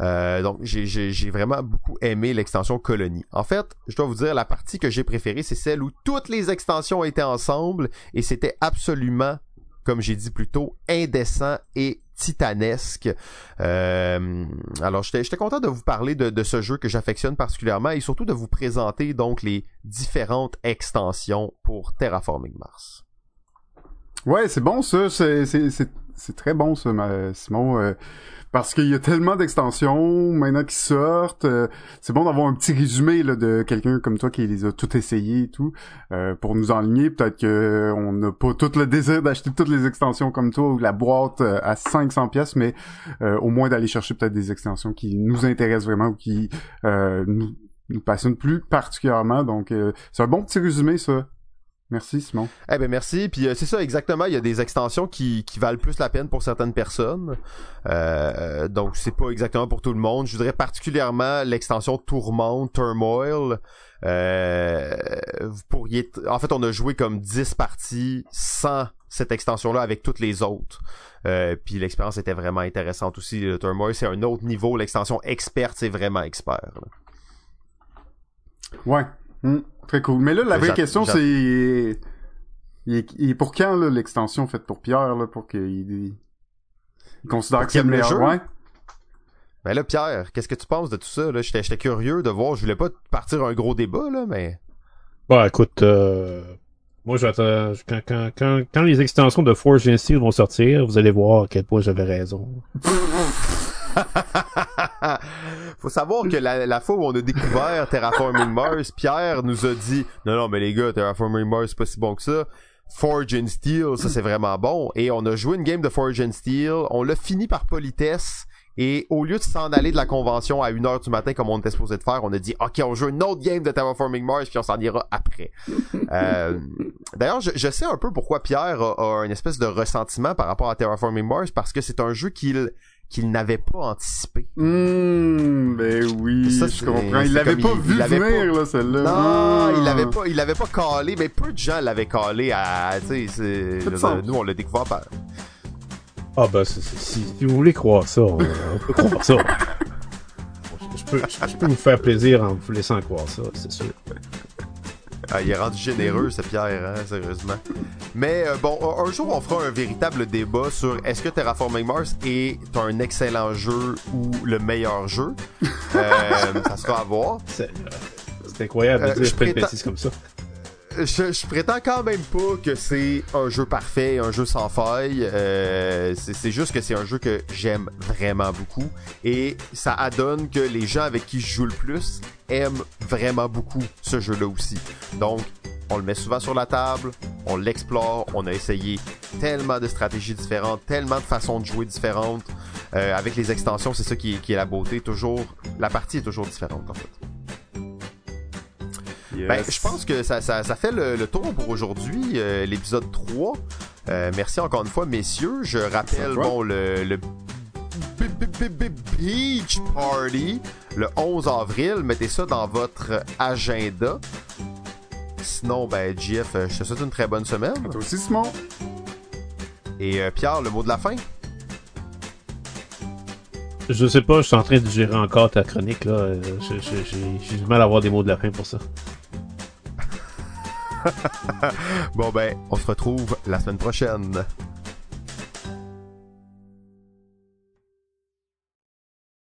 Euh, donc j'ai vraiment beaucoup aimé l'extension colonie. En fait, je dois vous dire la partie que j'ai préférée, c'est celle où toutes les extensions étaient ensemble et c'était absolument, comme j'ai dit plus tôt, indécent et titanesque. Euh, alors j'étais content de vous parler de, de ce jeu que j'affectionne particulièrement et surtout de vous présenter donc les différentes extensions pour Terraforming Mars. Ouais, c'est bon ça, c'est très bon ça, Simon. Euh, parce qu'il y a tellement d'extensions maintenant qui sortent. Euh, c'est bon d'avoir un petit résumé là, de quelqu'un comme toi qui les a toutes essayées et tout euh, pour nous enligner. Peut-être que on n'a pas tout le désir d'acheter toutes les extensions comme toi ou la boîte à 500 pièces, mais au moins d'aller chercher peut-être des extensions qui nous intéressent vraiment ou qui nous, nous passionnent plus particulièrement. Donc c'est un bon petit résumé ça. Merci Simon. Eh ben merci. Puis euh, c'est ça exactement. Il y a des extensions qui, qui valent plus la peine pour certaines personnes. Euh, donc c'est pas exactement pour tout le monde. Je voudrais particulièrement l'extension Tourment, Turmoil. Euh, vous pourriez. En fait, on a joué comme 10 parties sans cette extension-là avec toutes les autres. Euh, puis l'expérience était vraiment intéressante aussi. Le Turmoil, c'est un autre niveau. L'extension experte, c'est vraiment expert. Ouais. Hmm. Très cool. Mais là, la vraie question, c'est... Il est, pour quand, là, l'extension faite pour Pierre, là, pour qu'il il considère que c'est le meilleur? jeu? Ouais. Ben là, Pierre, qu'est-ce que tu penses de tout ça? Là? J'étais, curieux de voir. Je voulais pas partir un gros débat, là, mais... Bah, écoute, euh... moi, j'attends... Quand, quand, quand, quand les extensions de Forge Steel vont sortir, vous allez voir à quel point j'avais raison. Faut savoir que la, fois où on a découvert Terraforming Mars, Pierre nous a dit non non mais les gars Terraforming Mars c'est pas si bon que ça. Forge and Steel, ça c'est vraiment bon. Et on a joué une game de Forge and Steel, on l'a fini par politesse. Et au lieu de s'en aller de la convention à 1h du matin comme on était supposé de faire, on a dit OK, on joue une autre game de Terraforming Mars puis on s'en ira après. euh, D'ailleurs, je, sais un peu pourquoi Pierre a, a, une espèce de ressentiment par rapport à Terraforming Mars parce que c'est un jeu qu'il qu'il n'avait pas anticipé. Mmh, ben oui, ça, je comprends. Il l'avait pas vu venir, là, celle-là. Non, il l'avait pas, il l'avait pas calé, mais peu de gens l'avaient calé à, tu sais, nous, on l'a découvert par... Ah, ben, si, vous voulez croire ça, on, peut croire ça. Je peux, je peux vous faire plaisir en vous laissant croire ça, c'est sûr. Ah, il est rendu généreux, ce Pierre, hein, sérieusement. Mais euh, bon, un jour, on fera un véritable débat sur est-ce que Terraforming Mars est un excellent jeu ou le meilleur jeu. Euh, ça sera à voir. C'est incroyable de euh, dire prétends... comme ça. Je, prétends quand même pas que c'est un jeu parfait, un jeu sans faille. Euh, c'est juste que c'est un jeu que j'aime vraiment beaucoup. Et ça adonne que les gens avec qui je joue le plus aiment vraiment beaucoup ce jeu-là aussi. Donc, on le met souvent sur la table, on l'explore, on a essayé tellement de stratégies différentes, tellement de façons de jouer différentes. Euh, avec les extensions, c'est ça qui, qui est la beauté. Toujours, la partie est toujours différente en fait. Yes. Ben, je pense que ça, ça, ça fait le, le tour pour aujourd'hui, euh, l'épisode 3. Euh, merci encore une fois, messieurs. Je rappelle, bon, le, Beach Party, le 11 avril. Mettez ça dans votre agenda. Sinon, ben, GF, euh, je te souhaite une très bonne semaine. Toi aussi, Simon. Et euh, Pierre, le mot de la fin? Je sais pas, je suis en train de gérer encore ta chronique, là. Euh, j'ai du mal à avoir des mots de la fin pour ça. Bon, ben, on se retrouve la semaine prochaine.